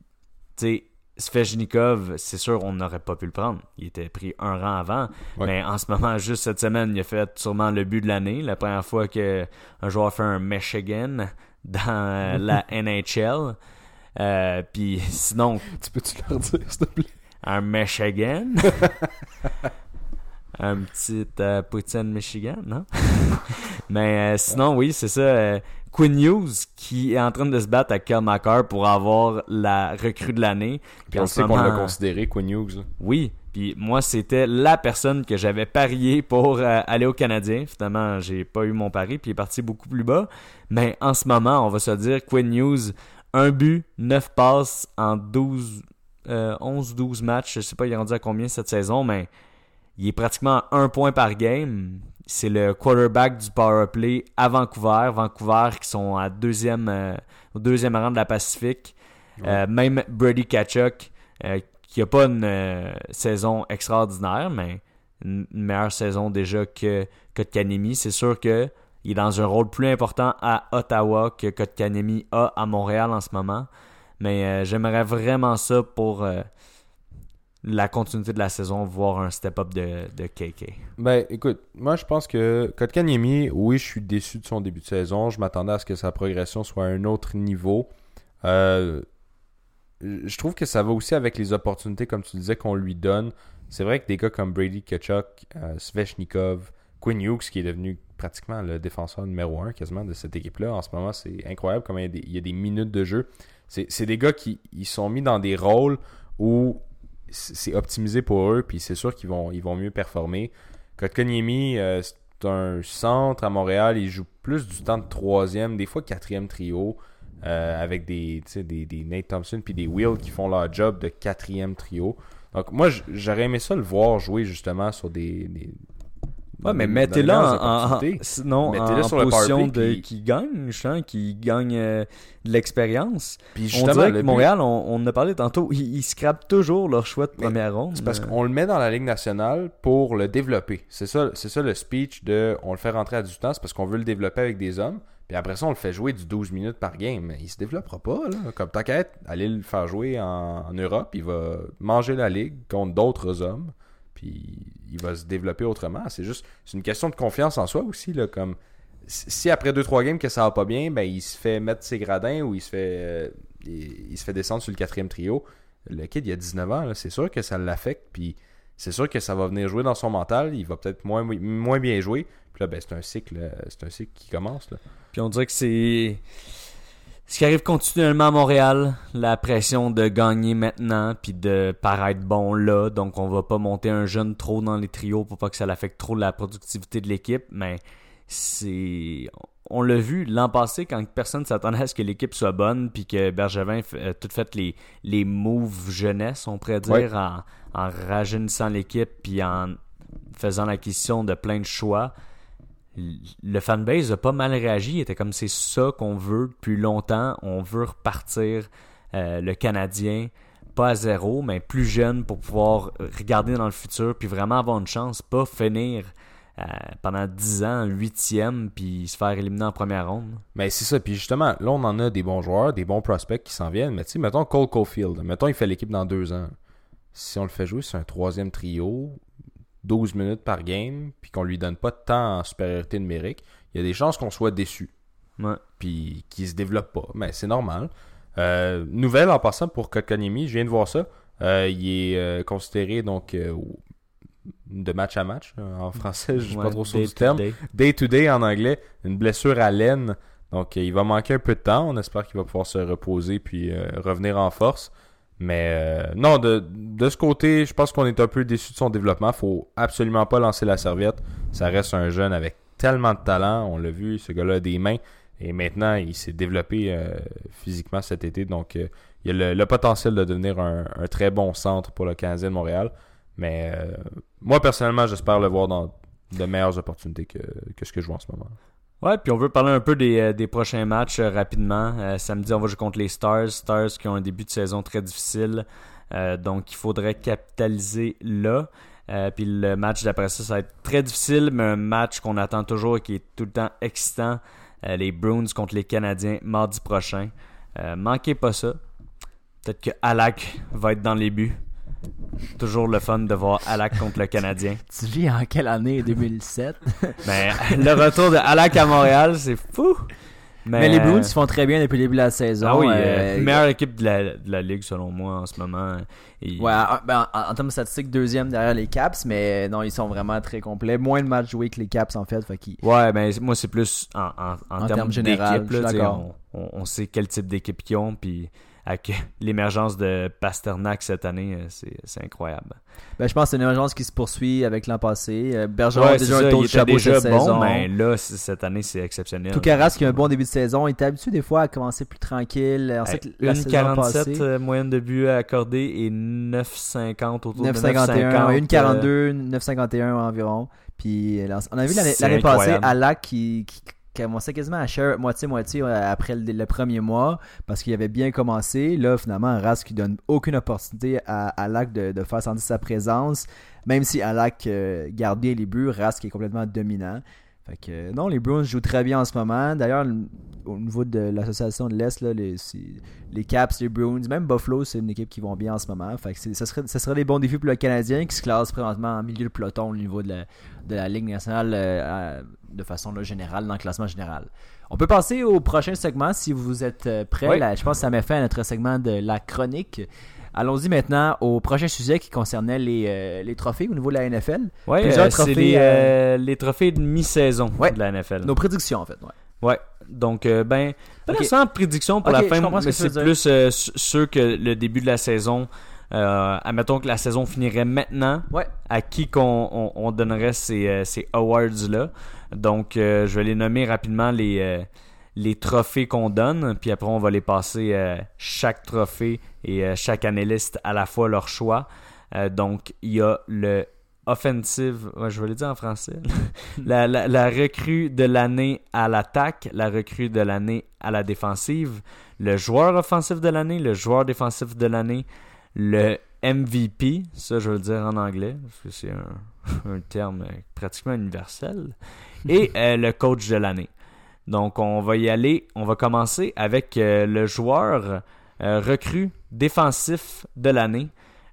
sais, Svechnikov, c'est sûr, on n'aurait pas pu le prendre. Il était pris un rang avant. Ouais. Mais en ce moment, juste cette semaine, il a fait sûrement le but de l'année. La première fois qu'un joueur fait un Michigan dans euh, la *laughs* NHL. Euh, Puis sinon, Tu peux-tu leur dire, s'il te plaît? Un Michigan. *laughs* un petit euh, poutine Michigan, non? *laughs* Mais euh, sinon, oui, c'est ça. euh, Quinn Hughes qui est en train de se battre avec Kel pour avoir la recrue de l'année. Puis on sait qu'on l'a considéré, Quinn Hughes. Oui, puis moi, c'était la personne que j'avais parié pour euh, aller au Canadien. Finalement, j'ai pas eu mon pari, puis il est parti beaucoup plus bas. Mais en ce moment, on va se dire, Quinn Hughes, un but, 9 passes en 12, euh, 11-12 matchs. Je sais pas, il est rendu à combien cette saison, mais il est pratiquement à un point par game. C'est le quarterback du power play à Vancouver. Vancouver qui sont à deuxième, euh, au deuxième rang de la Pacifique. Euh, même Brady Kachuk, euh, qui a pas une saison extraordinaire, mais une, meilleure saison déjà que Kotkaniemi. C'est sûr que il est dans un rôle plus important à Ottawa que Kotkaniemi a à Montréal en ce moment. Mais euh, j'aimerais vraiment ça pour euh, la continuité de la saison, voir un step-up de, de KK. Ben, écoute, moi, je pense que Kotkaniemi, oui, je suis déçu de son début de saison. Je m'attendais à ce que sa progression soit à un autre niveau. Euh, je trouve que ça va aussi avec les opportunités, comme tu disais, qu'on lui donne. C'est vrai que des gars comme Brady Kachuk, Svechnikov, Quinn Hughes, qui est devenu pratiquement le défenseur numéro un quasiment de cette équipe-là, en ce moment, c'est incroyable comment il y a des minutes de jeu. C'est des gars qui ils sont mis dans des rôles où c'est optimisé pour eux, puis c'est sûr qu'ils vont, ils vont mieux performer. Kotkaniemi, euh, c'est un centre à Montréal, il joue plus du temps de troisième, des fois quatrième trio, euh, avec des, Nate Thompson puis des Will qui font leur job de quatrième trio. Donc moi, j'aurais aimé ça le voir jouer justement sur des Ouais, mais mettez-le en, en- sinon, Mettez-le en sur position de puis- qui gagne, je sens, qui gagne euh, de l'expérience. On dirait le que but- Montréal, on, on en a parlé tantôt, ils, ils scrapent toujours leur choix de première ronde. C'est parce qu'on le met dans la Ligue nationale pour le développer. C'est ça, c'est ça le speech de on le fait rentrer à du temps, c'est parce qu'on veut le développer avec des hommes. Puis après ça, on le fait jouer du 12 minutes par game. Mais il se développera pas, là. Comme tant qu'à aller le faire jouer en, en Europe, il va manger la Ligue contre d'autres hommes. Puis il va se développer autrement. C'est juste, c'est une question de confiance en soi aussi, là. Comme si après 2-3 games que ça va pas bien, ben il se fait mettre ses gradins ou il se fait, euh, il, il se fait descendre sur le quatrième trio. Le kid, il a 19 ans, c'est sûr que ça l'affecte. Puis c'est sûr que ça va venir jouer dans son mental. Il va peut-être moins, moins bien jouer. Puis là, ben, c'est un cycle, euh, c'est un cycle qui commence. Là. Puis on dirait que c'est ce qui arrive continuellement à Montréal, la pression de gagner maintenant puis de paraître bon là. Donc on va pas monter un jeune trop dans les trios pour pas que ça l'affecte trop la productivité de l'équipe, mais c'est on l'a vu l'an passé quand personne s'attendait à ce que l'équipe soit bonne puis que Bergevin a tout fait les les moves jeunesse, on pourrait dire Ouais. en en rajeunissant l'équipe puis en faisant l'acquisition de plein de choix le fanbase a pas mal réagi. Il était comme c'est ça qu'on veut depuis longtemps. On veut repartir euh, le Canadien pas à zéro, mais plus jeune pour pouvoir regarder dans le futur puis vraiment avoir une chance, pas finir euh, pendant 10 ans, 8e, puis se faire éliminer en première ronde. Mais c'est ça, puis justement, là on en a des bons joueurs, des bons prospects qui s'en viennent, mais tu sais, mettons Cole Caulfield, mettons il fait l'équipe dans deux ans. Si on le fait jouer sur un troisième trio, 12 minutes par game, puis qu'on lui donne pas de temps en supériorité numérique, il y a des chances qu'on soit déçu. Ouais. Puis qu'il se développe pas. Mais c'est normal. Euh, nouvelle en passant pour Kotkaniemi, je viens de voir ça. Euh, il est euh, considéré donc de match à match en français, je suis Ouais, pas trop sûr du terme. day. Day to day en anglais, une blessure à l'aine. Donc il va manquer un peu de temps. On espère qu'il va pouvoir se reposer puis revenir en force. Mais euh, non, de, de ce côté, je pense qu'on est un peu déçu de son développement. Faut absolument pas lancer la serviette. Ça reste un jeune avec tellement de talent. On l'a vu, ce gars-là a des mains. Et maintenant, il s'est développé euh, physiquement cet été. Donc, euh, il a le, potentiel de devenir un, un très bon centre pour le Canadien de Montréal. Mais euh, moi, personnellement, j'espère le voir dans de meilleures opportunités que, que ce que je vois en ce moment. Ouais, puis on veut parler un peu des, euh, des prochains matchs euh, rapidement. Euh, samedi, on va jouer contre les Stars. Stars qui ont un début de saison très difficile. Donc, il faudrait capitaliser là. Euh, puis le match d'après ça, ça va être très difficile, mais un match qu'on attend toujours et qui est tout le temps excitant. Les Bruins contre les Canadiens mardi prochain. Manquez pas ça. Peut-être que Alak va être dans les buts. Toujours le fun de voir Alak contre le Canadien. *laughs* Tu vis en quelle année? 2007 Mais *laughs* le retour de Alak à Montréal, c'est fou. Mais, les Bruins font très bien depuis le début de la saison. Ah oui, euh, euh, meilleure équipe de la, de la ligue selon moi en ce moment. Et- Ouais, en, ben, en- en termes de statistiques, deuxième derrière les Caps, mais non, ils sont vraiment très complets. Moins de matchs joués que les Caps en fait. fait Ouais, ben moi c'est plus en, termes termes d'équipe. On, on- on sait quel type d'équipe qu'ils ont, puis *laughs* l'émergence de Pasternak cette année, euh, c'est incroyable. Ben, je pense que c'est une émergence qui se poursuit avec l'an passé. Euh, Bergeron Ouais, a déjà ça, un taux de était chapeau déjà cette bon, saison. mais là, cette année, c'est exceptionnel. Tout Caras qui a un bon début de saison, il était habitué des fois à commencer plus tranquille. La Une saison 47 passée, euh, moyenne de buts accordée et 9,50 autour de 9,51, 9,50. ouais, une euh, 42, 9,51 environ. Puis on a vu l'année passée. Alak qui, qui commençait quasiment à share moitié-moitié euh, après le, premier mois parce qu'il avait bien commencé. Là, finalement, Rask qui donne aucune opportunité à Alak de, faire sentir sa présence. Même si Alak euh, garde bien les buts, Rask est complètement dominant. Fait que, non, les Bruins jouent très bien en ce moment. D'ailleurs, le- au niveau de l'association de l'Est, les, Caps, les Bruins, même Buffalo, c'est une équipe qui vont bien en ce moment. Fait que ça, serait, ça serait des bons défis pour le Canadien qui se classe présentement en milieu de peloton au niveau de la, de la Ligue nationale euh, de façon là, générale, dans le classement général. On peut passer au prochain segment si vous êtes euh, prêts. Oui. Là, je pense que ça met fin à notre segment de la chronique. Allons-y maintenant au prochain sujet qui concernait les, euh, les trophées au niveau de la NFL. Plusieurs euh, trophées, les, euh, les trophées de mi-saison Ouais. de la NFL. Nos prédictions, en fait. Ouais. Ouais. Donc, ben, pas Ok. nécessairement de prédiction pour la fin, mais c'est plus sûr que le début de la saison, admettons que la saison finirait maintenant, Ouais. à qui qu'on on, on donnerait ces, ces awards-là. Donc, je vais les nommer rapidement les, les trophées qu'on donne, puis après on va les passer euh, chaque trophée et euh, chaque analyste à la fois leur choix. Euh, donc, il y a le offensive, ouais, je vais le dire en français, *laughs* la, la, la recrue de l'année à l'attaque, la recrue de l'année à la défensive, le joueur offensif de l'année, le joueur défensif de l'année, le MVP, ça je veux le dire en anglais, parce que c'est un, *laughs* un terme pratiquement universel, et le coach de l'année. Donc on va y aller, on va commencer avec euh, le joueur euh, recrue défensif de l'année.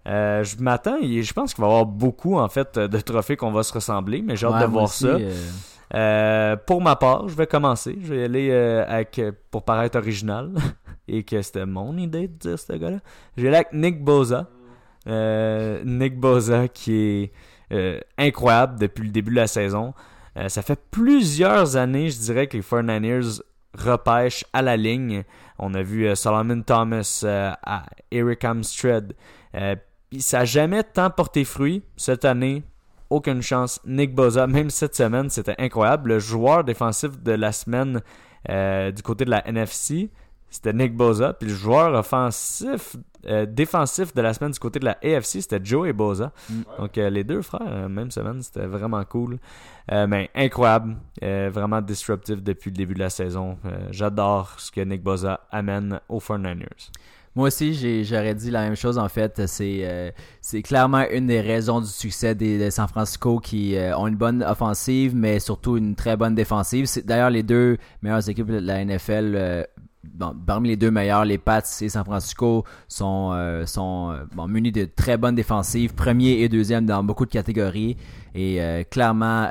Euh, je m'attends, et je pense qu'il va y avoir beaucoup en fait de trophées qu'on va se ressembler, mais j'ai hâte Ouais, de voir aussi, ça. euh, pour ma part, je vais commencer. Je vais y aller avec, pour paraître original, *laughs* et que c'était mon idée de dire ce gars-là. Je vais aller avec Nick Boza. Nick Boza qui est incroyable depuis le début de la saison. Euh, ça fait plusieurs années, je dirais, que les 49ers repêchent à la ligne. On a vu euh, Solomon Thomas, euh, à Eric puis ça n'a jamais tant porté fruit. Cette année, aucune chance. Nick Boza, *laughs* même cette semaine, c'était incroyable. Le joueur défensif de la semaine du côté de la NFC, c'était Nick Boza. Puis le joueur offensif, euh, défensif de la semaine du côté de la AFC, c'était Joey Boza. Mm. Donc euh, les deux frères, euh, même semaine, c'était vraiment cool. Mais incroyable, euh, vraiment disruptif depuis le début de la saison. J'adore ce que Nick Boza amène aux 49ers. Moi aussi, j'aurais dit la même chose en fait. C'est c'est clairement une des raisons du succès des, San Francisco qui ont une bonne offensive, mais surtout une très bonne défensive. D'ailleurs, les deux meilleures équipes de la NFL parmi les deux meilleurs, les Pats et San Francisco sont, euh, euh, munis de très bonnes défensives, premier et deuxième dans beaucoup de catégories. Et euh, clairement,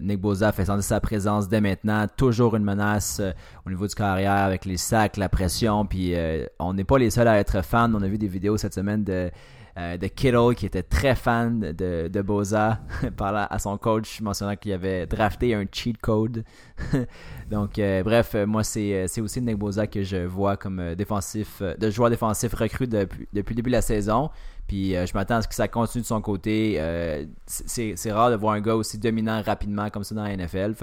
Nick Boza fait sentir sa présence dès maintenant. Toujours une menace au niveau du carrière avec les sacs, la pression. Puis on n'est pas les seuls à être fans. On a vu des vidéos cette semaine de euh, de Kittle qui était très fan de, de Boza *laughs* parlant à son coach mentionnant qu'il avait drafté un cheat code. *laughs* Donc euh, bref, moi c'est, c'est aussi Nick Boza que je vois comme défensif, de joueur défensif recru depuis, depuis le début de la saison. Puis euh, je m'attends à ce que ça continue de son côté. Euh, c'est rare de voir un gars aussi dominant rapidement comme ça dans la NFL.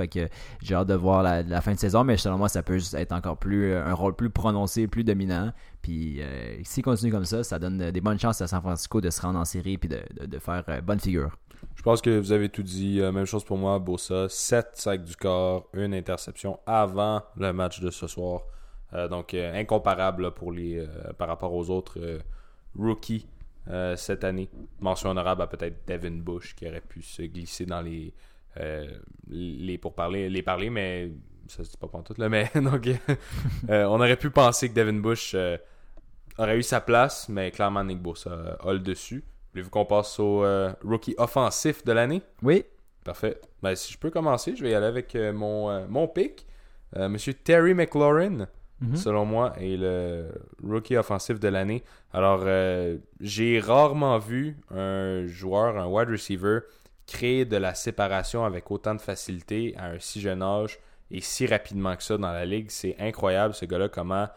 J'ai hâte de voir la, fin de saison, mais selon moi, ça peut juste être encore plus un rôle plus prononcé, plus dominant. Puis euh, s'il continue comme ça, ça donne des bonnes chances à San Francisco de se rendre en série de, de, faire bonne figure. Je pense que vous avez tout dit. même chose pour moi, Bossa. 7 sacs du corps, une interception avant le match de ce soir. donc incomparable pour les, par rapport aux autres rookies euh, cette année. Mention honorable à peut-être Devin Bush qui aurait pu se glisser dans les, euh, les pour parler, les parler, mais ça c'est pas pour tout là, mais *laughs* donc euh, on aurait pu penser que Devin Bush aurait eu sa place, mais clairement Nick Bosa a le dessus. Voulez-vous qu'on passe au rookie offensif de l'année? Oui. Parfait. Ben, si je peux commencer, je vais y aller avec mon, mon pick. Monsieur Terry McLaurin. Mhm. selon moi, est le rookie offensif de l'année. Alors, euh, j'ai rarement vu un joueur, un wide receiver, créer de la séparation avec autant de facilité à un si jeune âge et si rapidement que ça dans la ligue. C'est incroyable, ce gars-là, comment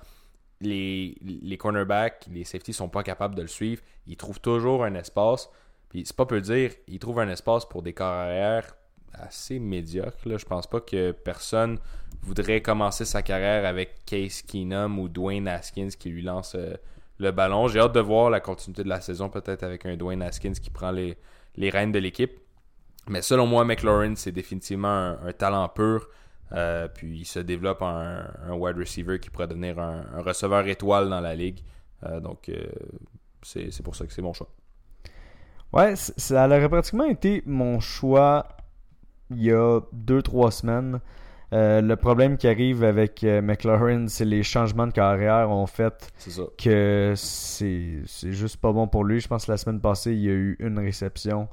les, les cornerbacks, les safeties sont pas capables de le suivre. Il trouve toujours un espace. Puis, c'est pas peu dire, il trouve un espace pour des carrières assez médiocre. Là. Je pense pas que personne voudrait commencer sa carrière avec Case Keenum ou Dwayne Haskins qui lui lance euh, le ballon. J'ai hâte de voir la continuité de la saison, peut-être avec un Dwayne Haskins qui prend les, les rênes de l'équipe. Mais selon moi, McLaurin, c'est définitivement un, talent pur. Euh, puis il se développe en un, wide receiver qui pourrait devenir un, receveur étoile dans la ligue. Euh, donc c'est pour ça que c'est mon choix. Ouais, ça aurait pratiquement été mon choix il y a 2-3 semaines. Euh, le problème qui arrive avec euh, McLaurin, c'est les changements de carrière ont fait que c'est juste pas bon pour lui. Je pense que la semaine passée, il y a eu une réception.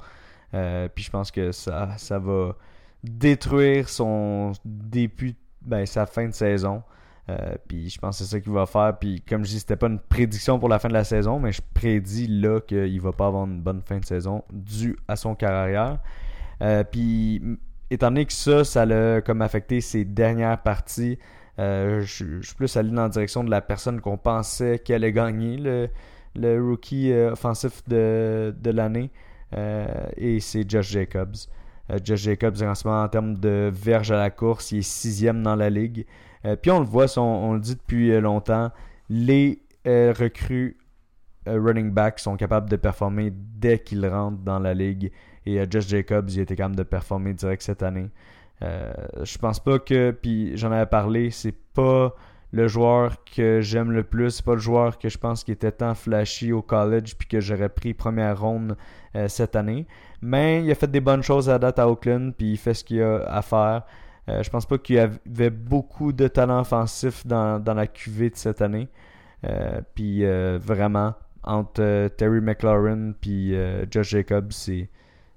Euh, puis je pense que ça, ça va détruire son début, ben, sa fin de saison. puis je pense que c'est ça qu'il va faire. Puis comme je dis, c'était pas une prédiction pour la fin de la saison, mais je prédis là qu'il va pas avoir une bonne fin de saison due à son carrière. Euh, puis, étant donné que ça, ça l'a comme affecté ses dernières parties, euh, je, suis plus allé dans la direction de la personne qu'on pensait qu'elle allait gagner le, rookie euh, offensif de, l'année. et c'est Josh Jacobs. Josh Jacobs, en ce moment, en termes de verge à la course, il est sixième dans la ligue. puis on le voit, on, le dit depuis longtemps, les recrues running back sont capables de performer dès qu'ils rentrent dans la ligue. Et euh, Josh Jacobs, il était capable de performer direct cette année. Euh, je pense pas que, puis j'en avais parlé, c'est pas le joueur que j'aime le plus, c'est pas le joueur que je pense qui était tant flashy au college puis que j'aurais pris première ronde euh, cette année. Mais il a fait des bonnes choses à date à Oakland puis il fait ce qu'il a à faire. je pense pas qu'il avait beaucoup de talent offensif dans, dans la QV de cette année. puis vraiment, entre Terry McLaurin puis Josh Jacobs, c'est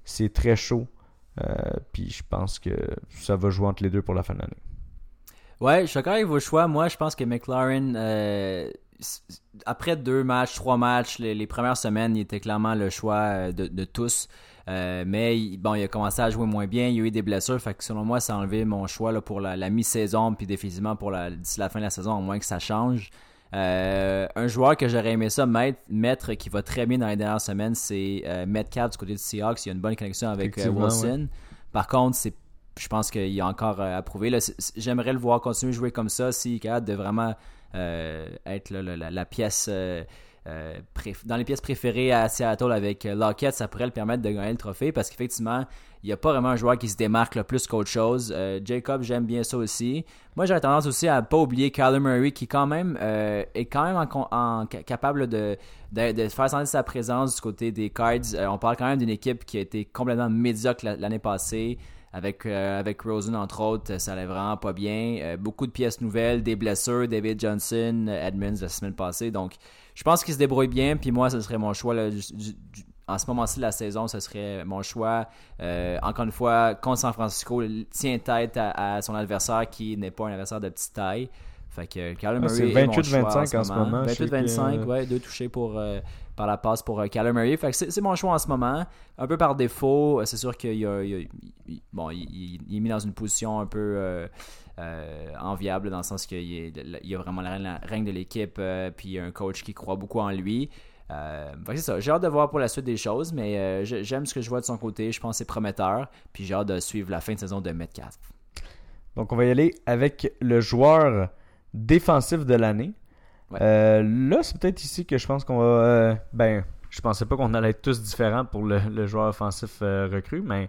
c'est très chaud. Euh, puis je pense que ça va jouer entre les deux pour la fin de l'année. Ouais, je suis d'accord avec vos choix. Moi, je pense que McLaren, euh, après deux matchs, trois matchs, les, premières semaines, il était clairement le choix euh, de, tous. mais bon, il a commencé à jouer moins bien. Il y a eu des blessures. Fait que selon moi, ça a enlevé mon choix là, pour la, mi-saison. Puis définitivement pour la, d'ici la fin de la saison, au moins que ça change. Euh, un joueur que j'aurais aimé ça mettre, qui va très bien dans les dernières semaines, c'est euh, Metcalf du côté du Seahawks. Il y a une bonne connexion avec euh, Wilson. Par contre, c'est je pense qu'il y a encore à prouver. J'aimerais le voir continuer à jouer comme ça s'il est capable de vraiment être la, pièce dans les pièces préférées à Seattle avec Lockett, ça pourrait le permettre de gagner le trophée parce qu'effectivement, il n'y a pas vraiment un joueur qui se démarque le plus qu'autre chose. Jacob, j'aime bien ça aussi. Moi, j'aurais tendance aussi à ne pas oublier Kyler Murray qui quand même est quand même capable de, faire sentir sa présence du côté des Cards. on parle quand même d'une équipe qui a été complètement médiocre l'année passée. Avec, euh, avec Rosen, entre autres, ça allait vraiment pas bien. Euh, beaucoup de pièces nouvelles, des blessures, David Johnson, Edmonds la semaine passée. Donc, je pense qu'il se débrouille bien. Puis moi, ce serait mon choix. en ce moment-ci de la saison, ce serait mon choix. Euh, encore une fois, contre San Francisco, tient tête à, son adversaire qui n'est pas un adversaire de petite taille. Fait que Kyler Murray. c'est 28-25 en, ce moment. 28-25, ouais, deux touchés pour, par la passe pour euh, Murray. c'est, mon choix en ce moment. Un peu par défaut. Euh, c'est sûr qu'il a, bon, il, est mis dans une position un peu euh, euh, enviable dans le sens qu'il y a vraiment la règne de l'équipe puis il y a un coach qui croit beaucoup en lui. c'est ça. J'ai hâte de voir pour la suite des choses, mais j'aime ce que je vois de son côté. Je pense que c'est prometteur. Puis j'ai hâte de suivre la fin de saison de Metcalf. Donc on va y aller avec le joueur défensif de l'année. Euh, là, c'est peut-être ici que je pense qu'on va. Euh, ben, je pensais pas qu'on allait être tous différents pour le, joueur offensif euh, recru, mais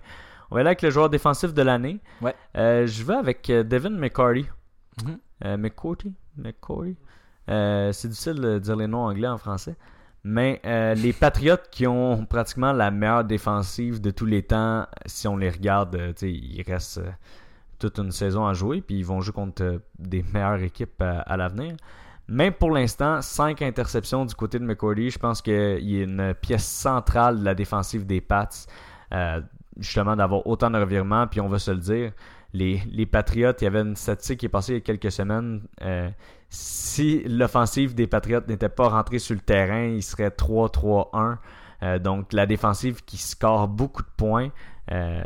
on va aller avec le joueur défensif de l'année. Ouais. je vais avec Devin McCarty. Mm McCourty? McCourty? c'est difficile de dire les noms anglais en français. Mais les *laughs* Patriots qui ont pratiquement la meilleure défensive de tous les temps, si on les regarde, il reste toute une saison à jouer, puis ils vont jouer contre des meilleures équipes à l'avenir. Même pour l'instant, 5 interceptions du côté de McCordy. Je pense qu'il a une pièce centrale de la défensive des Pats. Euh, justement, d'avoir autant de revirements. Puis on va se le dire, les, les Patriots, il y avait une statistique qui est passée il y a quelques semaines. Euh, si l'offensive des Patriots n'était pas rentrée sur le terrain, il serait 3-3-1. Euh, donc la défensive qui score beaucoup de points.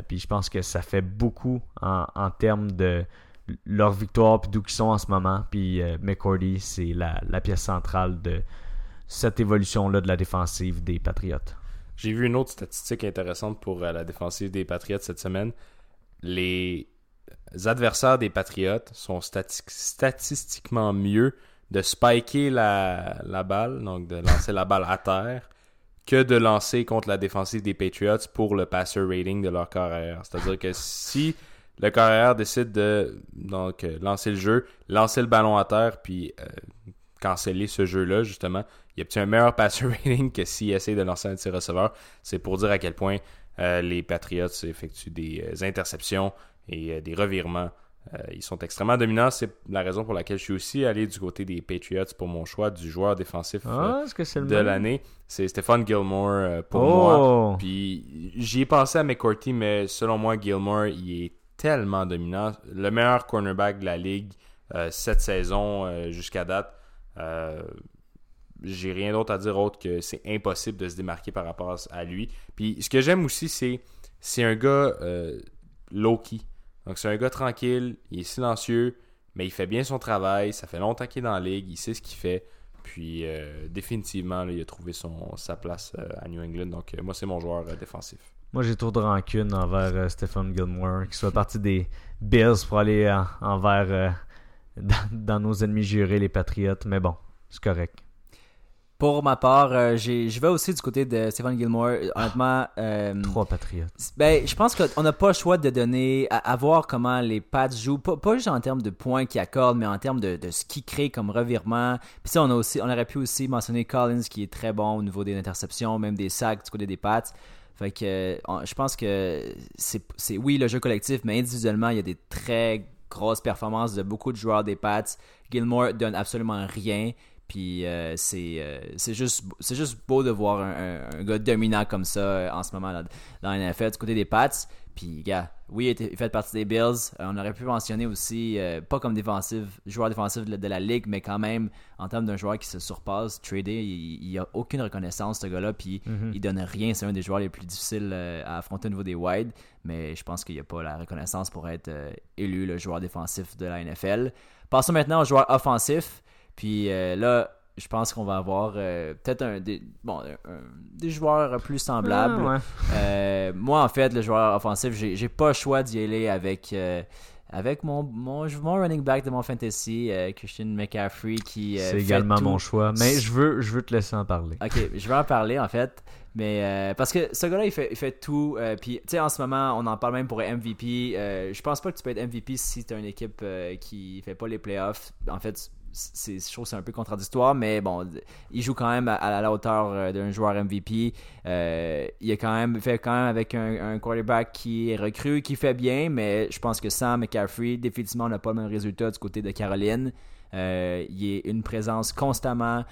puis je pense que ça fait beaucoup en, en termes de leur victoire puis d'où ils sont en ce moment. Puis euh, McCordy, c'est la, pièce centrale de cette évolution-là de la défensive des Patriots. J'ai vu une autre statistique intéressante pour euh, la défensive des Patriots cette semaine. Les adversaires des Patriots sont statistiquement mieux de spiker la, la balle, donc de lancer la balle à terre, que de lancer contre la défensive des Patriots pour le passer rating de leur carrière. C'est-à-dire que si le carrière décide de donc euh, lancer le jeu, lancer le ballon à terre, puis euh, canceller ce jeu-là, justement. Il y a un meilleur passer *laughs* rating que s'il essaie de lancer un tir receveur. C'est pour dire à quel point euh, les Patriots effectuent des interceptions et des revirements. ils sont extrêmement dominants. C'est la raison pour laquelle je suis aussi allé du côté des Patriots pour mon choix du joueur défensif ah, de l'année. C'est Stéphane Gilmore pour moi. Oh! Puis j'y ai pensé à McCourty, mais selon moi, Gilmore, il est tellement dominant. Le meilleur cornerback de la ligue euh, cette saison euh, jusqu'à date. Euh, j'ai rien d'autre à dire autre que c'est impossible de se démarquer par rapport à lui. Puis ce que j'aime aussi, c'est c'est un gars low-key. Donc c'est un gars tranquille, il est silencieux, mais il fait bien son travail. Ça fait longtemps qu'il est dans la ligue, il sait ce qu'il fait. Puis définitivement, il a trouvé son, sa place à New England. Donc moi, c'est mon joueur défensif. Moi, j'ai trop de rancune envers euh, Stephen Gilmore, qui soit parti des Bills pour aller envers euh, *laughs* dans, nos ennemis jurés, les Patriotes. Mais bon, c'est correct. Pour ma part, euh, je vais aussi du côté de Stephen Gilmore. Honnêtement. Trois Patriotes. Ben, je pense qu'on n'a pas le choix de donner. À, voir comment les Pats jouent. Pas, juste en termes de points qu'ils accordent, mais en termes de, ce qu'ils créent comme revirement. Puis ça, on, a aussi, on aurait pu aussi mentionner Collins, qui est très bon au niveau des interceptions, même des sacs du côté des Pats. Fait que je pense que c'est oui le jeu collectif, mais individuellement, il y a des très grosses performances de beaucoup de joueurs des Pats. Gilmore donne absolument rien. Puis euh, euh, c'est juste, juste beau de voir un, gars dominant comme ça euh, en ce moment là, dans la NFL du côté des Pats. Puis, gars, oui, il fait partie des Bills. on aurait pu mentionner aussi, pas comme défensif, joueur défensif de, la ligue, mais quand même, en termes d'un joueur qui se surpasse, tradé, il, a aucune reconnaissance, ce gars-là. Puis, mm-hmm. il donne rien. C'est un des joueurs les plus difficiles à affronter au niveau des wide. Mais je pense qu'il n'y a pas la reconnaissance pour être élu le joueur défensif de la NFL. Passons maintenant au joueur offensif. Puis euh, là, je pense qu'on va avoir euh, peut-être un des, bon, des joueurs plus semblables. Ah, euh, moi, en fait, le joueur offensif, j'ai, pas le choix d'y aller avec, avec mon, mon, mon running back de mon fantasy, euh, Christian McCaffrey, qui. C'est également mon choix. Mais je veux, je veux te laisser en parler. Ok, je vais en parler en fait. Mais parce que ce gars-là, il fait, il fait tout. puis, tu sais, en ce moment, on en parle même pour MVP. je pense pas que tu peux être MVP si tu as une équipe qui fait pas les playoffs. En fait, je trouve c'est un peu contradictoire, mais bon, il joue quand même à, la hauteur euh, d'un joueur MVP. Euh, il quand même fait quand même avec un, quarterback qui est recru, qui fait bien, mais je pense que Sam McCaffrey définitivement n'a pas le même résultat du côté de Caroline. Euh, il est une présence constamment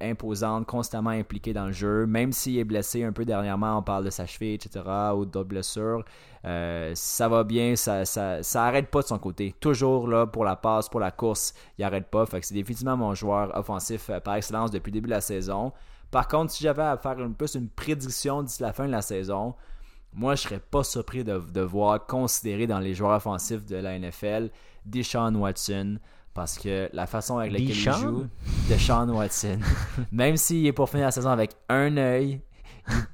imposante, constamment impliqué dans le jeu. Même s'il est blessé un peu dernièrement, on parle de sa cheville, etc., ou d'autres blessures. Euh, ça va bien, ça, ça, ça, arrête pas de son côté. Toujours là pour la passe, pour la course, il arrête pas. Fait que c'est définitivement mon joueur offensif euh, par excellence depuis le début de la saison. Par contre, si j'avais à faire un plus une prédiction d'ici la fin de la saison, moi je serais pas surpris de, de voir considérer dans les joueurs offensifs de la NFL Deshaun Watson. Parce que la façon avec laquelle il joue, Deshaun Watson, *laughs* même s'il est pour finir la saison avec un œil,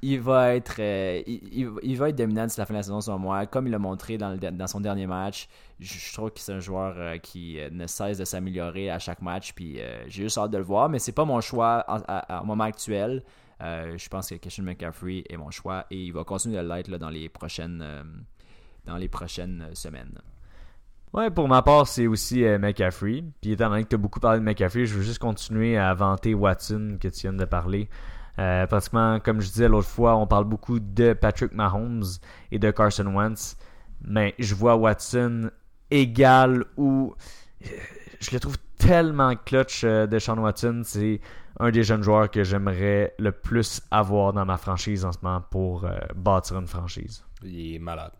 il, va être, euh, il, va être dominant d'ici la fin de la saison, selon moi. Comme il l'a montré dans, son dernier match, je, trouve que c'est un joueur euh, qui euh, ne cesse de s'améliorer à chaque match. Puis j'ai juste hâte de le voir, mais c'est pas mon choix au moment actuel. je pense que Christian McCaffrey est mon choix et il va continuer de l'être dans les prochaines, dans les prochaines semaines. Ouais, pour ma part, c'est aussi McCaffrey. Puis étant donné que tu as beaucoup parlé de McCaffrey, je veux juste continuer à vanter Watson que tu viens de parler. Euh, pratiquement, comme je disais l'autre fois, on parle beaucoup de Patrick Mahomes et de Carson Wentz. Mais je vois Watson égal ou. Euh, je le trouve tellement clutch euh, de Sean Watson. C'est un des jeunes joueurs que j'aimerais le plus avoir dans ma franchise en ce moment pour bâtir une franchise. Il est malade.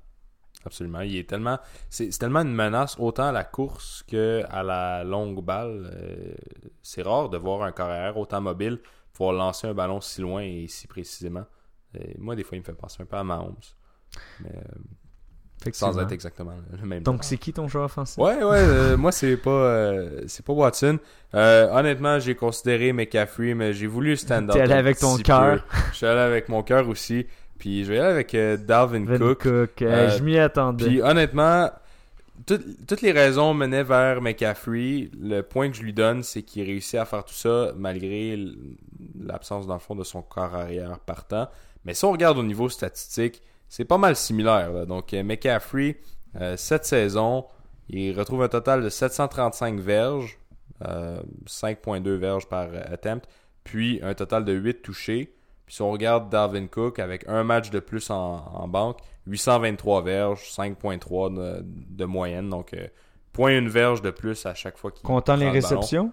Absolument. Il est tellement. C'est tellement une menace autant à la course qu'à la longue balle. c'est rare de voir un carrière autant mobile pouvoir lancer un ballon si loin et si précisément. moi, des fois, il me fait penser un peu à Mahomes. Mais, euh, sans être exactement le même. Donc, c'est qui ton joueur offensif? Ouais, ouais. Euh, *laughs* moi, c'est pas, euh, c'est pas Watson. honnêtement, j'ai considéré McCaffrey, mais j'ai voulu stand-up. T'es allé avec ton cœur. *laughs* Je suis allé avec mon cœur aussi. Puis je vais aller avec Dalvin Cook. Cook. je m'y attendais. Puis honnêtement, toutes les raisons menaient vers McCaffrey. Le point que je lui donne, c'est qu'il réussit à faire tout ça malgré l'absence, dans le fond, de son corps arrière partant. Mais si on regarde au niveau statistique, c'est pas mal similaire. Donc, euh, McCaffrey, euh, cette saison, il retrouve un total de 735 verges, 5.2 euh, verges par attempt, puis un total de 8 touchés. Puis si on regarde Darwin Cook avec un match de plus en, banque, 823 verges, 5.3 de, moyenne. Donc, point une verge de plus à chaque fois qu'il Comptant les réceptions?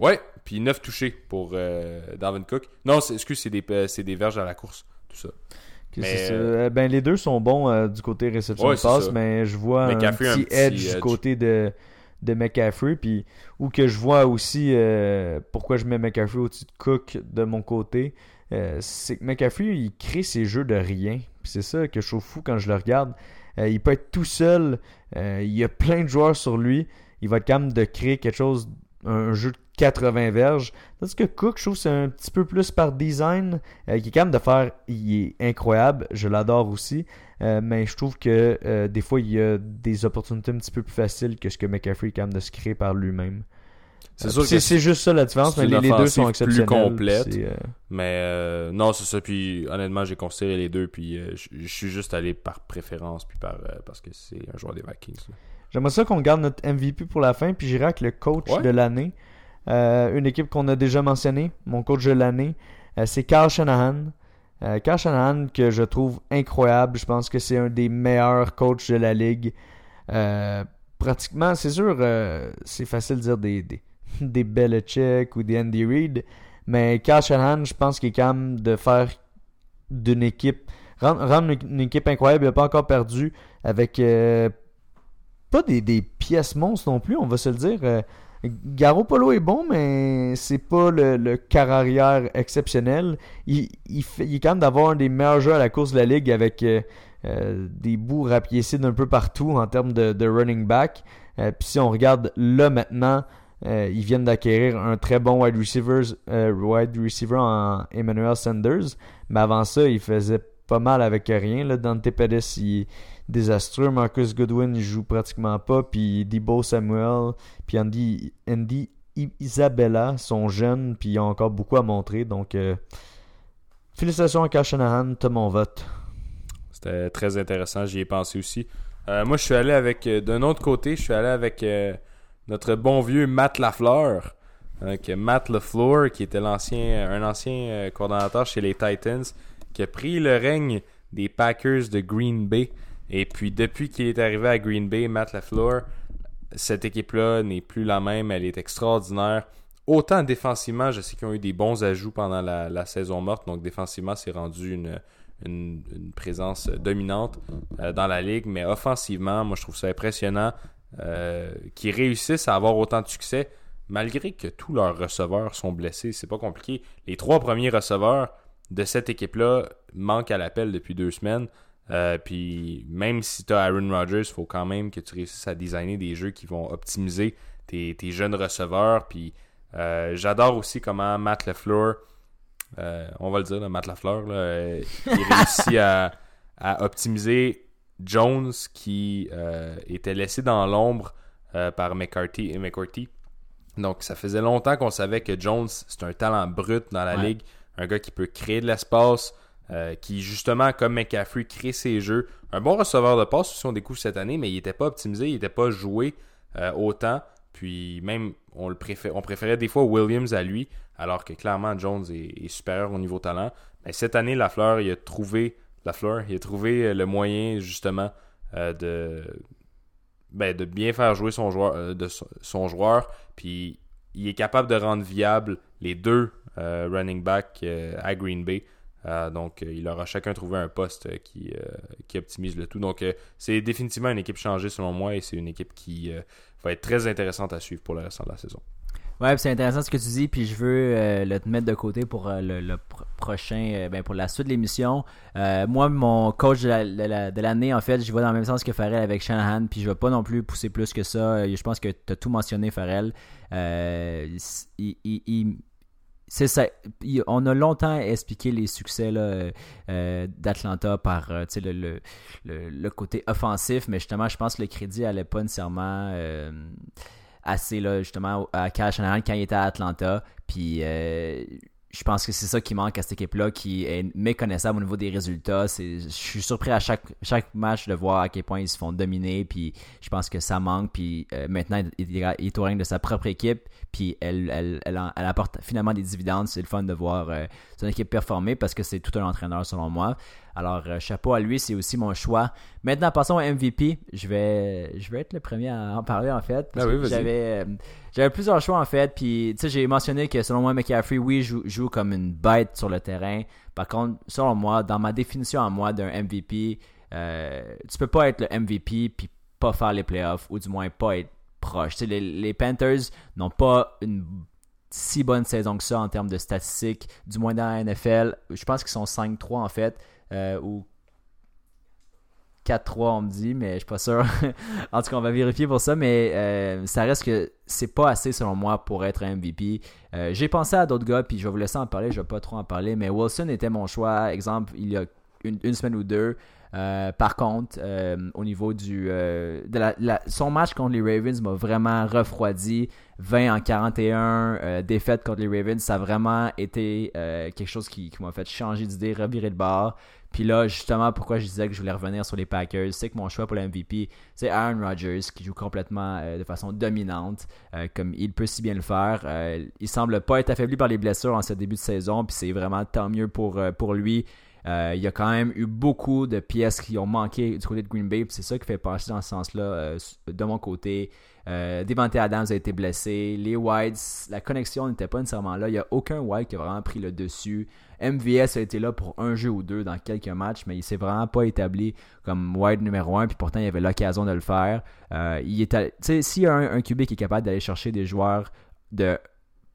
Ouais, puis 9 touchés pour euh, Darwin Cook. Non, excuse, c'est des, euh, des verges à la course, tout ça. Euh, ben, les deux sont bons du côté réception de passe, mais je vois un petit, edge, du côté de, de McCaffrey. Puis, ou que je vois aussi pourquoi je mets McCaffrey au-dessus de Cook de mon côté. C'est que McCaffrey, il crée ses jeux de rien. c'est ça que je trouve fou quand je le regarde. il peut être tout seul. il y a plein de joueurs sur lui. Il va être capable de créer quelque chose, un jeu de 80 verges. Parce que Cook, je trouve c'est un petit peu plus par design, euh, qui est capable de faire, il est incroyable, je l'adore aussi, euh, mais je trouve que euh, des fois, il y a des opportunités un petit peu plus faciles que ce que McCaffrey est capable de se créer par lui-même. C'est c'est juste ça la différence, mais les, deux sont exceptionnels. plus complète. Mais non, c'est ça. Puis honnêtement, j'ai considéré les deux. Puis je suis juste allé par préférence, puis par parce que c'est un joueur des Vikings. J'aimerais ça qu'on garde notre MVP pour la fin, puis j'irai avec le coach de l'année. Euh, une équipe qu'on a déjà mentionnée, mon coach de l'année, euh, c'est Carl Shanahan. Euh, Carl Shanahan que je trouve incroyable. Je pense que c'est un des meilleurs coachs de la ligue. pratiquement, c'est sûr, c'est facile de dire des, des, *laughs* des Belichick ou des Andy Reid. Mais Carl Shanahan, je pense qu'il est capable de faire d'une équipe, rendre, une, équipe incroyable. Il n'a pas encore perdu avec pas des, des, pièces monstres non plus, on va se le dire. Garoppolo est bon, mais c'est pas le, le arrière exceptionnel. Il, il, il est capable d'avoir un des meilleurs joueurs à la course de la ligue avec euh, euh, des bouts rapiécés d'un peu partout en termes de, running back. Euh, puis si on regarde là maintenant, ils viennent d'acquérir un très bon wide receiver, wide receiver en Emmanuel Sanders. Mais avant ça, il faisait pas mal avec rien. Là. Dante Pettis, il est désastreux. Marcus Goodwin, il joue pratiquement pas. Puis Debo Samuel, puis Andy, Andy Isabella sont jeunes, puis ils ont encore beaucoup à montrer. Donc, euh, félicitations à Kyle Shanahan, mon vote. C'était très intéressant, j'y ai pensé aussi. Euh, moi, je suis allé avec, euh, d'un autre côté, je suis allé avec notre bon vieux Matt Lafleur. Donc, Matt LaFleur, qui était un ancien coordonnateur chez les Titans, qui a pris le règne des Packers de Green Bay. Et puis, depuis qu'il est arrivé à Green Bay, Matt LaFleur cette équipe-là n'est plus la même, elle est extraordinaire. Autant défensivement, je sais qu'ils ont eu des bons ajouts pendant la, saison morte, donc défensivement, c'est rendu une, une, présence dominante euh, dans la ligue, mais offensivement, moi je trouve ça impressionnant euh, qu'ils réussissent à avoir autant de succès malgré que tous leurs receveurs sont blessés. C'est pas compliqué. Les trois premiers receveurs de cette équipe-là manquent à l'appel depuis deux semaines. Euh, puis même si tu as Aaron Rodgers, il faut quand même que tu réussisses à designer des jeux qui vont optimiser tes, jeunes receveurs. Puis euh, j'adore aussi comment Matt LeFleur, euh, on va le dire, Matt LeFleur, il *laughs* réussit à, optimiser Jones qui était laissé dans l'ombre par McCarthy et McCarthy. Donc ça faisait longtemps qu'on savait que Jones, c'est un talent brut dans la ligue, un gars qui peut créer de l'espace. Euh, qui justement, comme McCaffrey, crée ses jeux. Un bon receveur de passe aussi, on découvre cette année, mais il n'était pas optimisé, il n'était pas joué euh, autant. Puis même, on, le on préférait des fois Williams à lui, alors que clairement Jones est, supérieur au niveau talent. Mais cette année, Lafleur, il a trouvé Lafleur, il a trouvé euh, le moyen justement de, ben, de bien faire jouer son joueur, de son joueur. Puis il est capable de rendre viable les deux running backs à Green Bay. Euh, donc, euh, il aura chacun trouvé un poste qui, euh, qui optimise le tout. Donc, c'est définitivement une équipe changée selon moi et c'est une équipe qui va être très intéressante à suivre pour le restant de la saison. Ouais, c'est intéressant ce que tu dis, puis je veux le te mettre de côté pour le, prochain, ben pour la suite de l'émission. moi, mon coach de l'année, en fait, je vais dans le même sens que Farrell avec Shanahan, puis je vais pas non plus pousser plus que ça. Je pense que tu as tout mentionné, Farrell. c'est ça. On a longtemps expliqué les succès euh, d'Atlanta par euh, le, le, côté offensif, mais justement, je pense que le crédit n'allait pas nécessairement euh, assez là, justement à Cash quand il était à Atlanta. Puis je pense que c'est ça qui manque à cette équipe-là, qui est méconnaissable au niveau des résultats. Je suis surpris à chaque, chaque match de voir à quel point ils se font dominer, puis je pense que ça manque. Puis maintenant, il, est au règne de sa propre équipe puis elle, elle, elle, apporte finalement des dividendes. C'est le fun de voir euh, son équipe performer parce que c'est tout un entraîneur selon moi. Alors, euh, chapeau à lui, c'est aussi mon choix. Maintenant, passons au MVP. Je vais, je vais être le premier à en parler en fait. Ah j'avais, euh, j'avais plusieurs choix en fait. Puis, tu sais, j'ai mentionné que selon moi, McCaffrey, oui, joue, joue comme une bête sur le terrain. Par contre, selon moi, dans ma définition à moi d'un MVP, tu peux pas être le MVP puis pas faire les playoffs ou du moins pas être proche. Les, Panthers n'ont pas une si bonne saison que ça en termes de statistiques, du moins dans la NFL. Je pense qu'ils sont 5-3 en fait, euh, ou 4-3 on me dit, mais je suis pas sûr. *laughs* en tout cas, on va vérifier pour ça, mais euh, ça reste que c'est pas assez selon moi pour être un MVP. Euh, j'ai pensé à d'autres gars, puis je vais vous laisser en parler, je vais pas trop en parler, mais Wilson était mon choix. Exemple, il y a une semaine ou deux, par contre, au niveau du de la, son match contre les Ravens m'a vraiment refroidi. 20 en 41, défaite contre les Ravens, ça a vraiment été quelque chose qui, m'a fait changer d'idée, revirer le bord. Puis là, justement, pourquoi je disais que je voulais revenir sur les Packers, c'est que mon choix pour le MVP, c'est Aaron Rodgers qui joue complètement de façon dominante, comme il peut si bien le faire. il semble pas être affaibli par les blessures en ce début de saison, puis c'est vraiment tant mieux pour, pour lui. Euh, il y a quand même eu beaucoup de pièces qui ont manqué du côté de Green Bay. C'est ça qui fait passer dans ce sens-là euh, de mon côté. Euh, Devante Adams a été blessé. Les Whites, la connexion n'était pas nécessairement là. Il n'y a aucun White qui a vraiment pris le dessus. MVS a été là pour un jeu ou deux dans quelques matchs, mais il s'est vraiment pas établi comme wide numéro un. Puis pourtant, il avait l'occasion de le faire. Euh, il s'il y a un, QB qui est capable d'aller chercher des joueurs de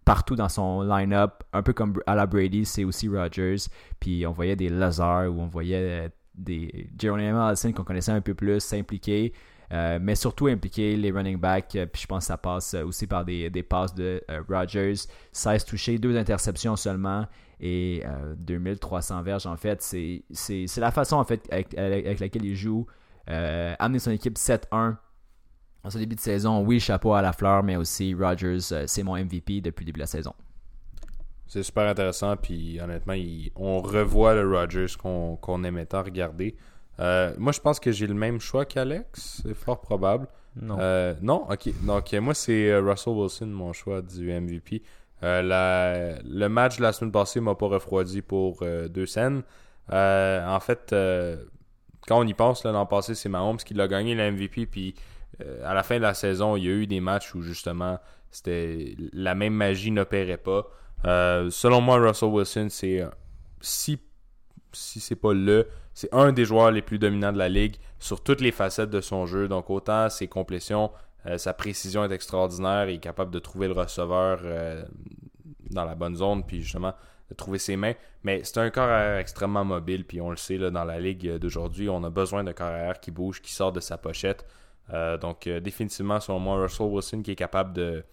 partout dans son line-up, un peu comme à Brady, c'est aussi Rodgers. Puis on voyait des Lazar ou on voyait des Jeremy Allison qu'on connaissait un peu plus s'impliquer. Mais surtout impliquer les running backs. puis je pense que ça passe aussi par des, des passes de Rodgers. 16 touchés, 2 interceptions seulement et 2300 verges. En fait, c'est la façon en fait, avec, avec laquelle il joue. amener son équipe 7-1 en ce début de saison, oui, chapeau à la fleur, mais aussi Rodgers, euh, c'est mon MVP depuis le début de la saison. C'est super intéressant, puis honnêtement, on revoit le Rodgers qu'on aimait tant regarder. Euh, moi, je pense que j'ai le même choix qu'Alex, c'est fort probable. Non. Euh, non, ok. Donc, moi, c'est Russell Wilson, mon choix du MVP. le match de la semaine passée m'a pas refroidi pour deux scènes. en fait, quand on y pense, l'an passé, c'est Mahomes qui l'a gagné le MVP, puis euh, à la fin de la saison, il y a eu des matchs où justement c'était la même magie n'opérait pas. Euh, selon moi, Russell Wilson, c'est si si c'est pas le, c'est un des joueurs les plus dominants de la ligue sur toutes les facettes de son jeu. Donc autant ses complétions, euh, sa précision est extraordinaire, il est capable de trouver le receveur dans la bonne zone, puis justement de trouver ses mains. Mais c'est un carrière extrêmement mobile, puis on le sait dans la ligue d'aujourd'hui, on a besoin d'un carrière qui bouge, qui sort de sa pochette. Euh, donc, euh, définitivement, selon moi, Russell Wilson qui est capable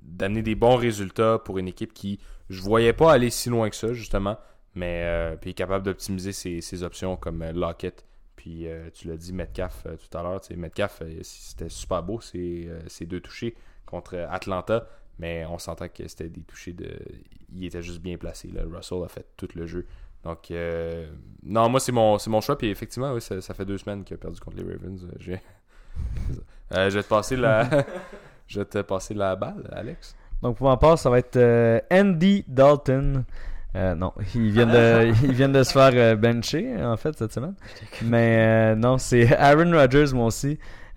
d'amener des bons résultats pour une équipe qui je voyais pas aller si loin que ça justement mais euh, puis est capable d'optimiser ses, options comme Lockett puis tu l'as dit Metcalf tout à l'heure Metcalf c'était super beau ces, deux touchés contre Atlanta mais on sentait que c'était des touchés de il était juste bien placé là. Russell a fait tout le jeu donc non moi c'est mon mon choix puis effectivement oui, ça, fait deux semaines qu'il a perdu contre les Ravens euh, *laughs* je vais te passer la. *laughs* je vais te passer la balle, Alex. Donc pour ma part, ça va être euh, Andy Dalton. Euh, non, *laughs* il vient de, il vient de se faire bencher en fait cette semaine. Mais non, c'est *laughs* Aaron Rodgers moi aussi. *laughs*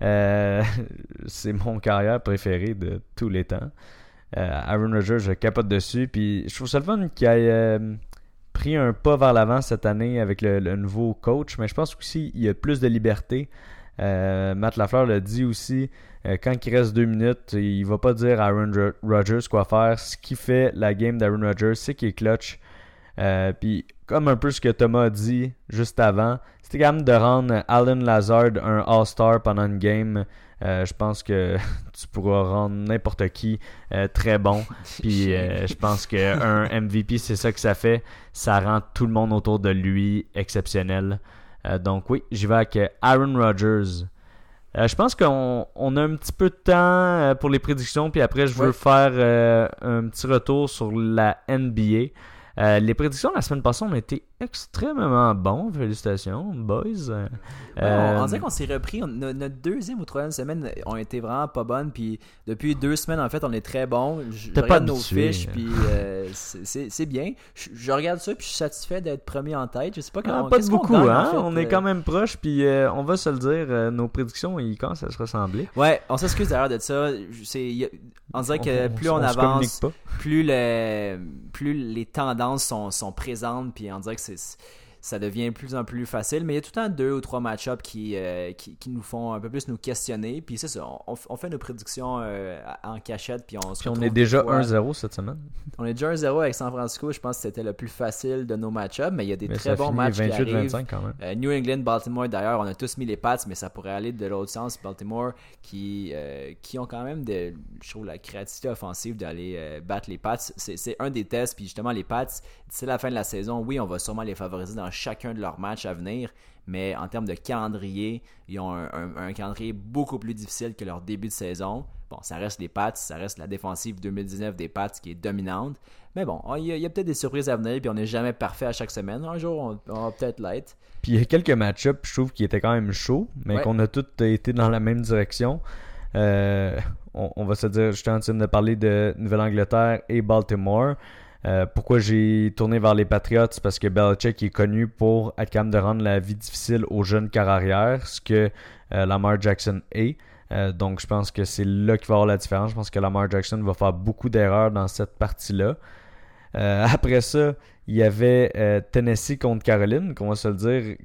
c'est mon carrière préféré de tous les temps. Aaron Rodgers, je capote dessus. Puis je trouve ça le fun qu'il ait pris un pas vers l'avant cette année avec le, le, nouveau coach. Mais je pense aussi qu'il y a plus de liberté. Euh, Matt Lafleur l'a dit aussi, euh, quand il reste deux minutes, il va pas dire à Aaron Rodgers quoi faire. Ce qui fait la game d'Aaron Rodgers, c'est qu'il est clutch. Euh, puis comme un peu ce que Thomas a dit juste avant, c'était quand même de rendre Alan Lazard un All-Star pendant une game. je pense que *laughs* tu pourras rendre n'importe qui très bon. *laughs* Puis je pense qu'un *laughs* MVP, c'est ça que ça fait. Ça rend tout le monde autour de lui exceptionnel. Euh, donc oui, j'y vais avec euh, Aaron Rodgers. Euh, je pense qu'on a un petit peu de temps pour les prédictions, puis après je veux faire un petit retour sur la NBA. Euh, les prédictions la semaine passée ont été extrêmement bons. Félicitations, boys. on, on, dirait qu'on s'est repris. notre deuxième ou troisième semaine ont été vraiment pas bonnes. Puis depuis deux semaines, en fait, on est très bons. Je, regarde nos fiches, puis euh, c'est bien. Je, regarde ça, puis je suis satisfait d'être premier en tête. Je sais pas ah, comment. pas de beaucoup, hein? on est euh. quand même proche, puis on va se le dire. nos prédictions, ils commencent à se ressembler. Ouais, on s'excuse d'ailleurs de ça. on dirait que plus on, avance, plus, le, plus les tendances sont, sont présentes, puis on dirait que c'est basis ça devient de plus en plus facile. Mais il y a tout le temps deux ou trois match-ups qui, euh, qui, nous font un peu plus nous questionner. Puis c'est ça, on, fait nos prédictions euh, en cachette. Puis on, puis *laughs* on est déjà 1-0 cette semaine. On est déjà 1-0 avec San Francisco. Je pense que c'était le plus facile de nos match-ups. Mais il y a des très bons matchs 28, qui arrivent. 25 quand même. Euh, New England, Baltimore, d'ailleurs, on a tous mis les Pats, mais ça pourrait aller de l'autre sens. Baltimore qui, qui ont quand même de, je trouve, la créativité offensive d'aller battre les Pats. C'est un des tests. Puis justement, les Pats, d'ici la fin de la saison, oui, on va sûrement les favoriser dans chacun de leurs matchs à venir, mais en termes de calendrier, ils ont un, calendrier beaucoup plus difficile que leur début de saison. Bon, ça reste les Pats, ça reste la défensive 2019 des Pats qui est dominante. Mais bon, il y a, peut-être des surprises à venir, puis on n'est jamais parfait à chaque semaine. Un jour, on, va peut-être l'être. Puis il y a quelques match-ups, je trouve, qui étaient quand même chauds, mais qu'on a tous été dans la même direction. Euh, on, va se dire, je suis en train de parler de Nouvelle-Angleterre et Baltimore. Euh, pourquoi j'ai tourné vers les Patriots? Parce que Belichick est connu pour être capable de rendre la vie difficile aux jeunes carrières, ce que euh, Lamar Jackson est. Euh, donc je pense que c'est là qu'il va y avoir la différence. Je pense que Lamar Jackson va faire beaucoup d'erreurs dans cette partie-là. *laughs* après ça, il y avait Tennessee contre Caroline, qu'on va se le dire.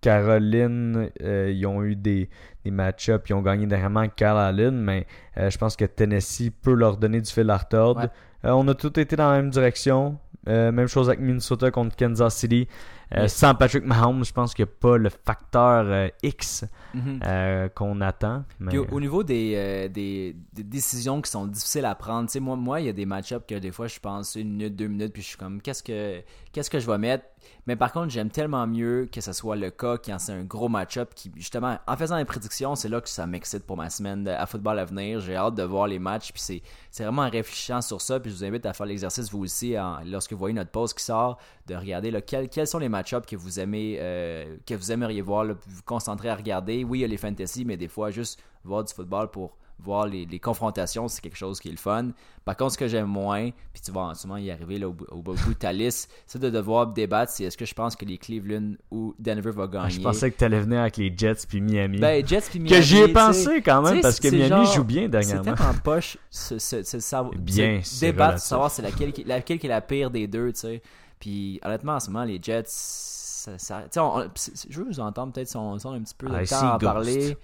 Caroline, ils ont eu des, match-ups, ils ont gagné dernièrement Caroline, mais je pense que Tennessee peut leur donner du fil à retordre. On a tous été dans la même direction. Euh, même chose avec Minnesota contre Kansas City. Euh, sans Patrick Mahomes, je pense qu'il n'y a pas le facteur euh, X mm-hmm. qu'on attend. au, niveau des, des, décisions qui sont difficiles à prendre, moi, moi, il y a des match-ups que des fois, je pense une minute, deux minutes, puis je suis comme, qu'est-ce que, qu'est-ce que je vais mettre? Mais par contre, j'aime tellement mieux que ce soit le cas quand c'est un gros match-up qui, justement, en faisant les prédictions, c'est là que ça m'excite pour ma semaine à football à venir. J'ai hâte de voir les matchs, puis c'est, c'est vraiment en réfléchissant sur ça. Puis je vous invite à faire l'exercice vous aussi, lorsque vous voyez notre pause qui sort, de regarder là, quels, quels sont les que vous aimez, euh, que vous aimeriez voir, vous concentrer à regarder. Oui, il y a les fantasy, mais des fois, juste voir du football pour voir les, confrontations, c'est quelque chose qui est le fun. Par contre, ce que j'aime moins, puis tu vas sûrement y arriver là, au, bout de ta liste, *laughs* c'est de devoir débattre si est-ce que je pense que les Cleveland ou Denver va gagner. je pensais que tu allais venir avec les Jets puis Miami. Ben, Jets puis Miami. Que j'y ai pensé quand même, parce que Miami joue bien dernièrement. C'est en poche, c'est bien, débattre, savoir c'est laquelle, laquelle qui est la pire des deux, tu sais. Puis honnêtement, en ce moment, les Jets je veux vous entendre peut-être si on, un petit peu de temps à parler.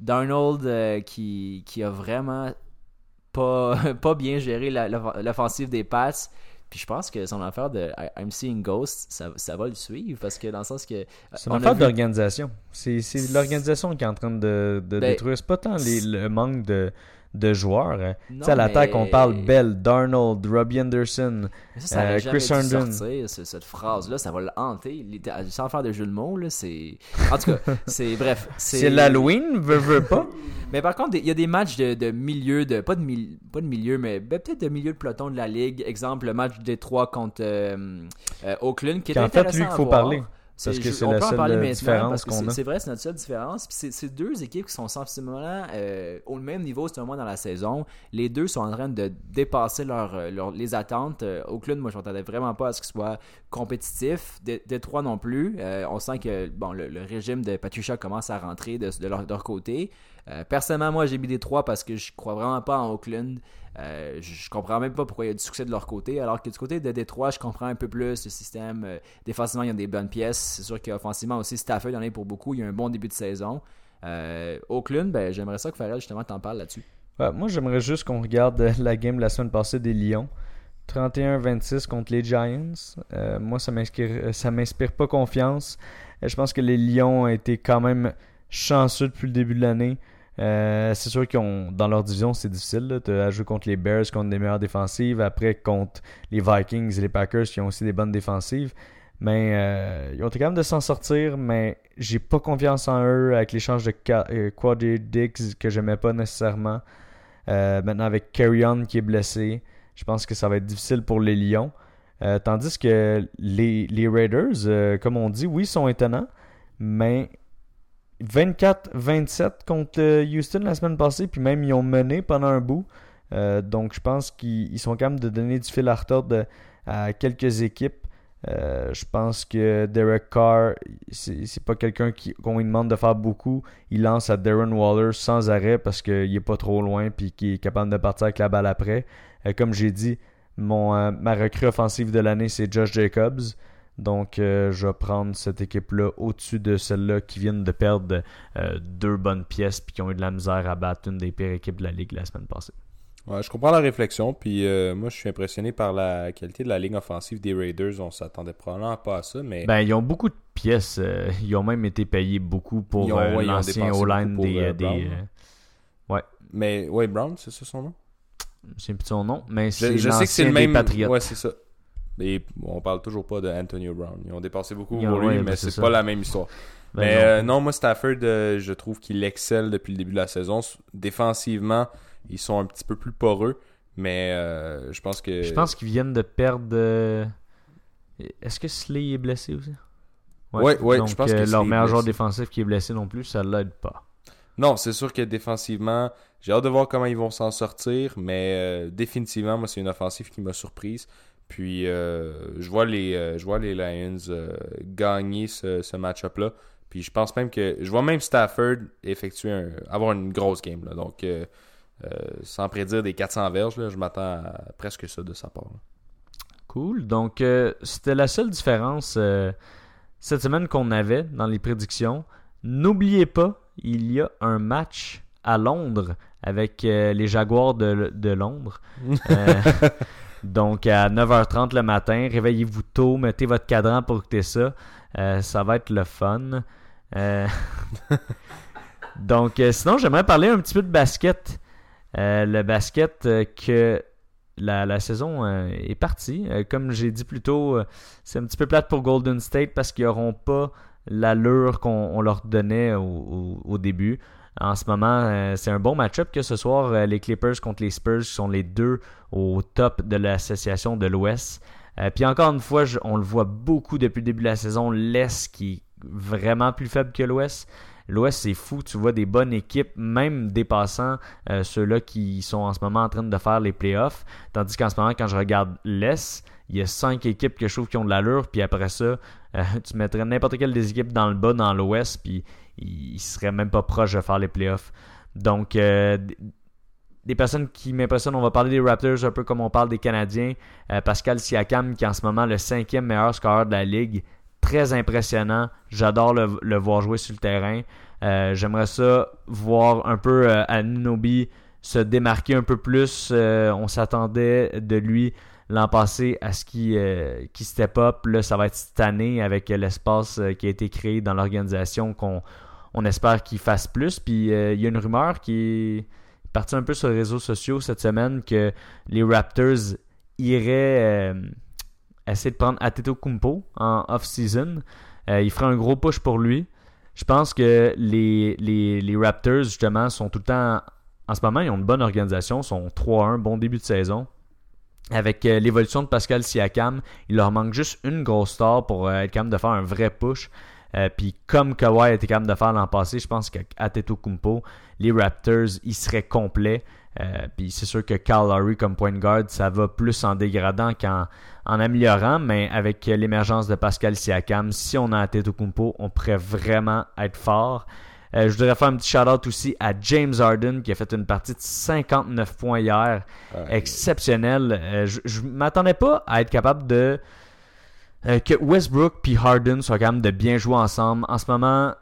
Darnold euh, qui, qui a vraiment pas, *laughs* pas bien géré l'offensive des passes. Puis je pense que son affaire de I'm seeing Ghost, ça, ça va le suivre parce que dans le sens que. C'est une affaire d'organisation. C'est l'organisation qui est en train de, de ben, détruire. C'est pas tant le manque de, de joueurs. Hein. Tu sais, à l'attaque, on parle Bell, Darnold, Robbie Anderson, ça, euh, Chris Herndon. Cette phrase-là, ça va le hanter. Sans faire de jeu de mots, là, c'est. En tout cas, *laughs* c'est. Bref. C'est l'Halloween, veut, veut pas? *laughs* mais par contre, il y a des matchs de, de milieu, de pas, de pas de milieu, mais ben, peut-être de milieu de peloton de la ligue. Exemple, le match des trois contre euh, euh, Oakland, qui est en fait, lui qu'il faut parler. Parce que c'est la seule différence qu'on a. C'est vrai, c'est notre seule différence. Puis c'est deux équipes qui sont sensiblement euh, au même niveau, c'est un mois dans la saison. Les deux sont en train de dépasser leur, euh, les attentes. Euh, Oakland, moi, je m'attendais vraiment pas à ce qu'il soit compétitif. Détroit non plus. Euh, on sent que bon, le, régime de Patricia commence à rentrer de, leur, de leur, côté. Personnellement, moi, j'ai mis Détroit parce que je crois vraiment pas en Oakland. Euh, je comprends même pas pourquoi il y a du succès de leur côté. Alors que du côté de Détroit, je comprends un peu plus le système. Euh, défensivement, il y a des bonnes pièces. C'est sûr qu'offensivement aussi, Stafford en est pour beaucoup. Il y a un bon début de saison. Euh, Oakland, ben, j'aimerais ça que Farrell justement t'en parle là-dessus. moi, j'aimerais juste qu'on regarde la game la semaine passée des Lions. 31-26 contre les Giants. moi, ça m'inspire, ça m'inspire pas confiance. je pense que les Lions ont été quand même chanceux depuis le début de l'année. Euh, c'est sûr qu'ils dans leur division, c'est difficile de jouer contre les Bears, contre des meilleures défensives, après contre les Vikings et les Packers qui ont aussi des bonnes défensives. Mais euh, ils ont été même de s'en sortir, mais j'ai pas confiance en eux avec l'échange de euh, Dix que j'aimais pas nécessairement. Euh, maintenant avec Carrion qui est blessé, je pense que ça va être difficile pour les Lions. tandis que les, les Raiders, comme on dit, oui, sont étonnants, mais 24-27 contre euh, Houston la semaine passée, puis même ils ont mené pendant un bout. Euh, donc je pense qu'ils sont même de donner du fil à retordre à quelques équipes. Euh, je pense que Derek Carr, c'est pas quelqu'un qu'on lui demande de faire beaucoup. Il lance à Darren Waller sans arrêt parce qu'il est pas trop loin puis qu'il est capable de partir avec la balle après. comme j'ai dit, ma recrue offensive de l'année, c'est Josh Jacobs. Donc, euh, je vais prendre cette équipe-là au-dessus de celle-là qui viennent de perdre euh, deux bonnes pièces puis qui ont eu de la misère à battre une des pires équipes de la ligue la semaine passée. Ouais, je comprends la réflexion, puis euh, moi je suis impressionné par la qualité de la ligne offensive des Raiders. On s'attendait probablement pas à ça, mais. Ben, ils ont beaucoup de pièces. ils ont même été payés beaucoup pour l'ancien O-line des. des ouais. Mais, ouais, Brown, c'est ça son nom? C'est son nom, mais c'est je, sais que c'est le même. Patriotes. Ouais, c'est ça. Et on parle toujours pas de Antonio Brown. Ils ont dépassé beaucoup pour lui, mais ben, c'est pas la même histoire. Ben mais euh, non. moi, Stafford, euh, je trouve qu'il excelle depuis le début de la saison. Défensivement, ils sont un petit peu plus poreux, mais euh, je pense que. Je pense qu'ils viennent de perdre. Est-ce que Slay est blessé aussi? Ouais, ouais, je pense que leur meilleur joueur défensif qui est blessé non plus, ça l'aide pas. Non, c'est sûr que défensivement, j'ai hâte de voir comment ils vont s'en sortir, mais définitivement, moi, c'est une offensive qui m'a surprise. Puis euh, je vois les euh, je vois les Lions euh, gagner ce, match-up-là. Puis je pense même que. Je vois même Stafford effectuer avoir une grosse game. Là. Donc sans prédire des 400 verges, je m'attends à presque ça de sa part. Cool. Donc c'était la seule différence cette semaine qu'on avait dans les prédictions. N'oubliez pas, il y a un match à Londres avec les Jaguars de, de Londres. *laughs* Donc à 9h30 le matin, réveillez-vous tôt, mettez votre cadran pour écouter ça. Euh, ça va être le fun. Euh, *laughs* donc sinon, j'aimerais parler un petit peu de basket. le basket que la, saison est partie. comme j'ai dit plus tôt, c'est un petit peu plate pour Golden State parce qu'ils n'auront pas l'allure qu'on leur donnait au, début. En ce moment, euh, c'est un bon match-up que ce soir, euh, les Clippers contre les Spurs sont les deux au top de l'association de l'Ouest. Euh, puis encore une fois, on le voit beaucoup depuis le début de la saison, l'Est qui est vraiment plus faible que l'Ouest. L'Ouest, c'est fou. Tu vois des bonnes équipes, même dépassant ceux-là qui sont en ce moment en train de faire les playoffs. Tandis qu'en ce moment, quand je regarde l'Est, il y a cinq équipes que je trouve qui ont de l'allure, puis après ça, *laughs* tu mettrais n'importe quelle des équipes dans le bas, dans l'ouest, puis ils seraient même pas proches de faire les playoffs. Donc, euh, des personnes qui m'impressionnent, on va parler des Raptors un peu comme on parle des Canadiens. Euh, Pascal Siakam, qui est en ce moment le cinquième meilleur scoreur de la ligue, très impressionnant. J'adore le, voir jouer sur le terrain. J'aimerais ça voir un peu Anunobi se démarquer un peu plus. on s'attendait de lui l'an passé à ce qui, euh, qui step up. Là, ça va être cette année avec l'espace euh, qui a été créé dans l'organisation qu'on on espère qu'il fasse plus. Puis euh, il y a une rumeur qui est partie un peu sur les réseaux sociaux cette semaine que les Raptors iraient essayer de prendre Kumpo en off-season. il ferait un gros push pour lui. Je pense que les, Raptors, justement, sont tout le temps. En ce moment, ils ont une bonne organisation, sont 3-1, bon début de saison avec euh, l'évolution de Pascal Siakam, il leur manque juste une grosse star pour euh, être capable de faire un vrai push. Euh, puis comme Kawhi était capable de faire l'an passé, je pense qu'à Kumpo, les Raptors, ils seraient complets. puis c'est sûr que Kyle Lowry comme point guard, ça va plus en dégradant qu'en en améliorant, mais avec l'émergence de Pascal Siakam, si on a Kumpo, on pourrait vraiment être fort. Euh, je voudrais faire un petit shout-out aussi à James Harden qui a fait une partie de 59 points hier. Exceptionnel. Euh, je ne m'attendais pas à être capable de... Euh, que Westbrook puis Harden soient capables de bien jouer ensemble. En ce moment,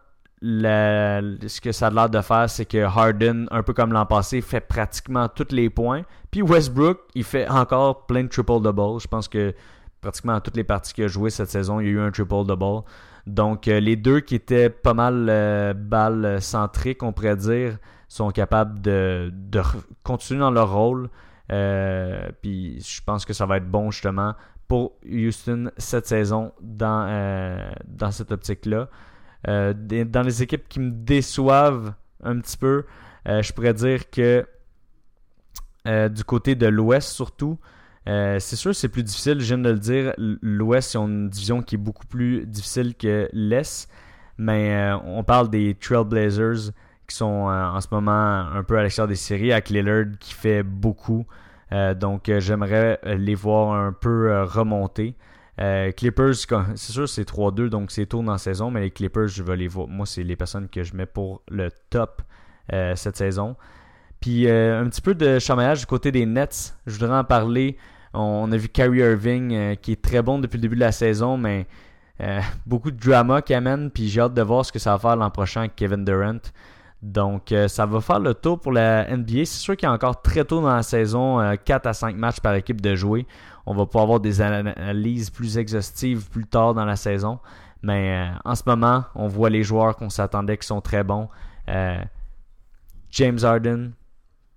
ce que ça a l'air de faire, c'est que Harden, un peu comme l'an passé, fait pratiquement tous les points. Puis Westbrook, il fait encore plein de triple-double. Je pense que pratiquement toutes les parties qu'il a joué cette saison, il y a eu un triple-double. Donc, euh, les deux qui étaient pas mal euh, balles centriques, on pourrait dire, sont capables de, continuer dans leur rôle. Euh, puis, je pense que ça va être bon, justement, pour Houston cette saison dans, dans cette optique-là. dans les équipes qui me déçoivent un petit peu, je pourrais dire que du côté de l'Ouest, surtout, euh, c'est sûr, c'est plus difficile, je viens de le dire. L'Ouest, c'est une division qui est beaucoup plus difficile que l'Est. Mais euh, on parle des Trailblazers qui sont euh, en ce moment un peu à l'extérieur des séries, avec Lillard qui fait beaucoup. Donc j'aimerais les voir un peu remonter. Clippers, c'est sûr, c'est 3-2, donc c'est tôt dans saison, mais les Clippers, je vais les voir. Moi, c'est les personnes que je mets pour le top cette saison. Puis un petit peu de chamaillage du côté des Nets, je voudrais en parler. On a vu Kyrie Irving euh, qui est très bon depuis le début de la saison, mais euh, *laughs* beaucoup de drama qui amène. Puis j'ai hâte de voir ce que ça va faire l'an prochain avec Kevin Durant. Donc euh, ça va faire le tour pour la NBA. C'est sûr qu'il y a encore très tôt dans la saison, 4 à 5 matchs par équipe de jouer. On va pouvoir avoir des analyses plus exhaustives plus tard dans la saison. Mais en ce moment, on voit les joueurs qu'on s'attendait qui sont très bons. James Harden,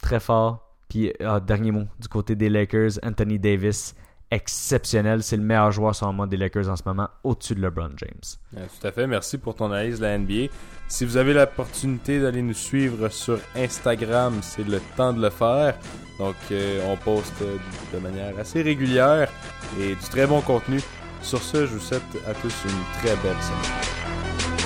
très fort. Puis, ah, dernier mot, du côté des Lakers, Anthony Davis, exceptionnel. C'est le meilleur joueur, selon moi, des Lakers en ce moment, au-dessus de LeBron James. tout à fait. Merci pour ton analyse de la NBA. Si vous avez l'opportunité d'aller nous suivre sur Instagram, c'est le temps de le faire. Donc, euh, on poste de manière assez régulière et du très bon contenu. Sur ce, je vous souhaite à tous une très belle semaine.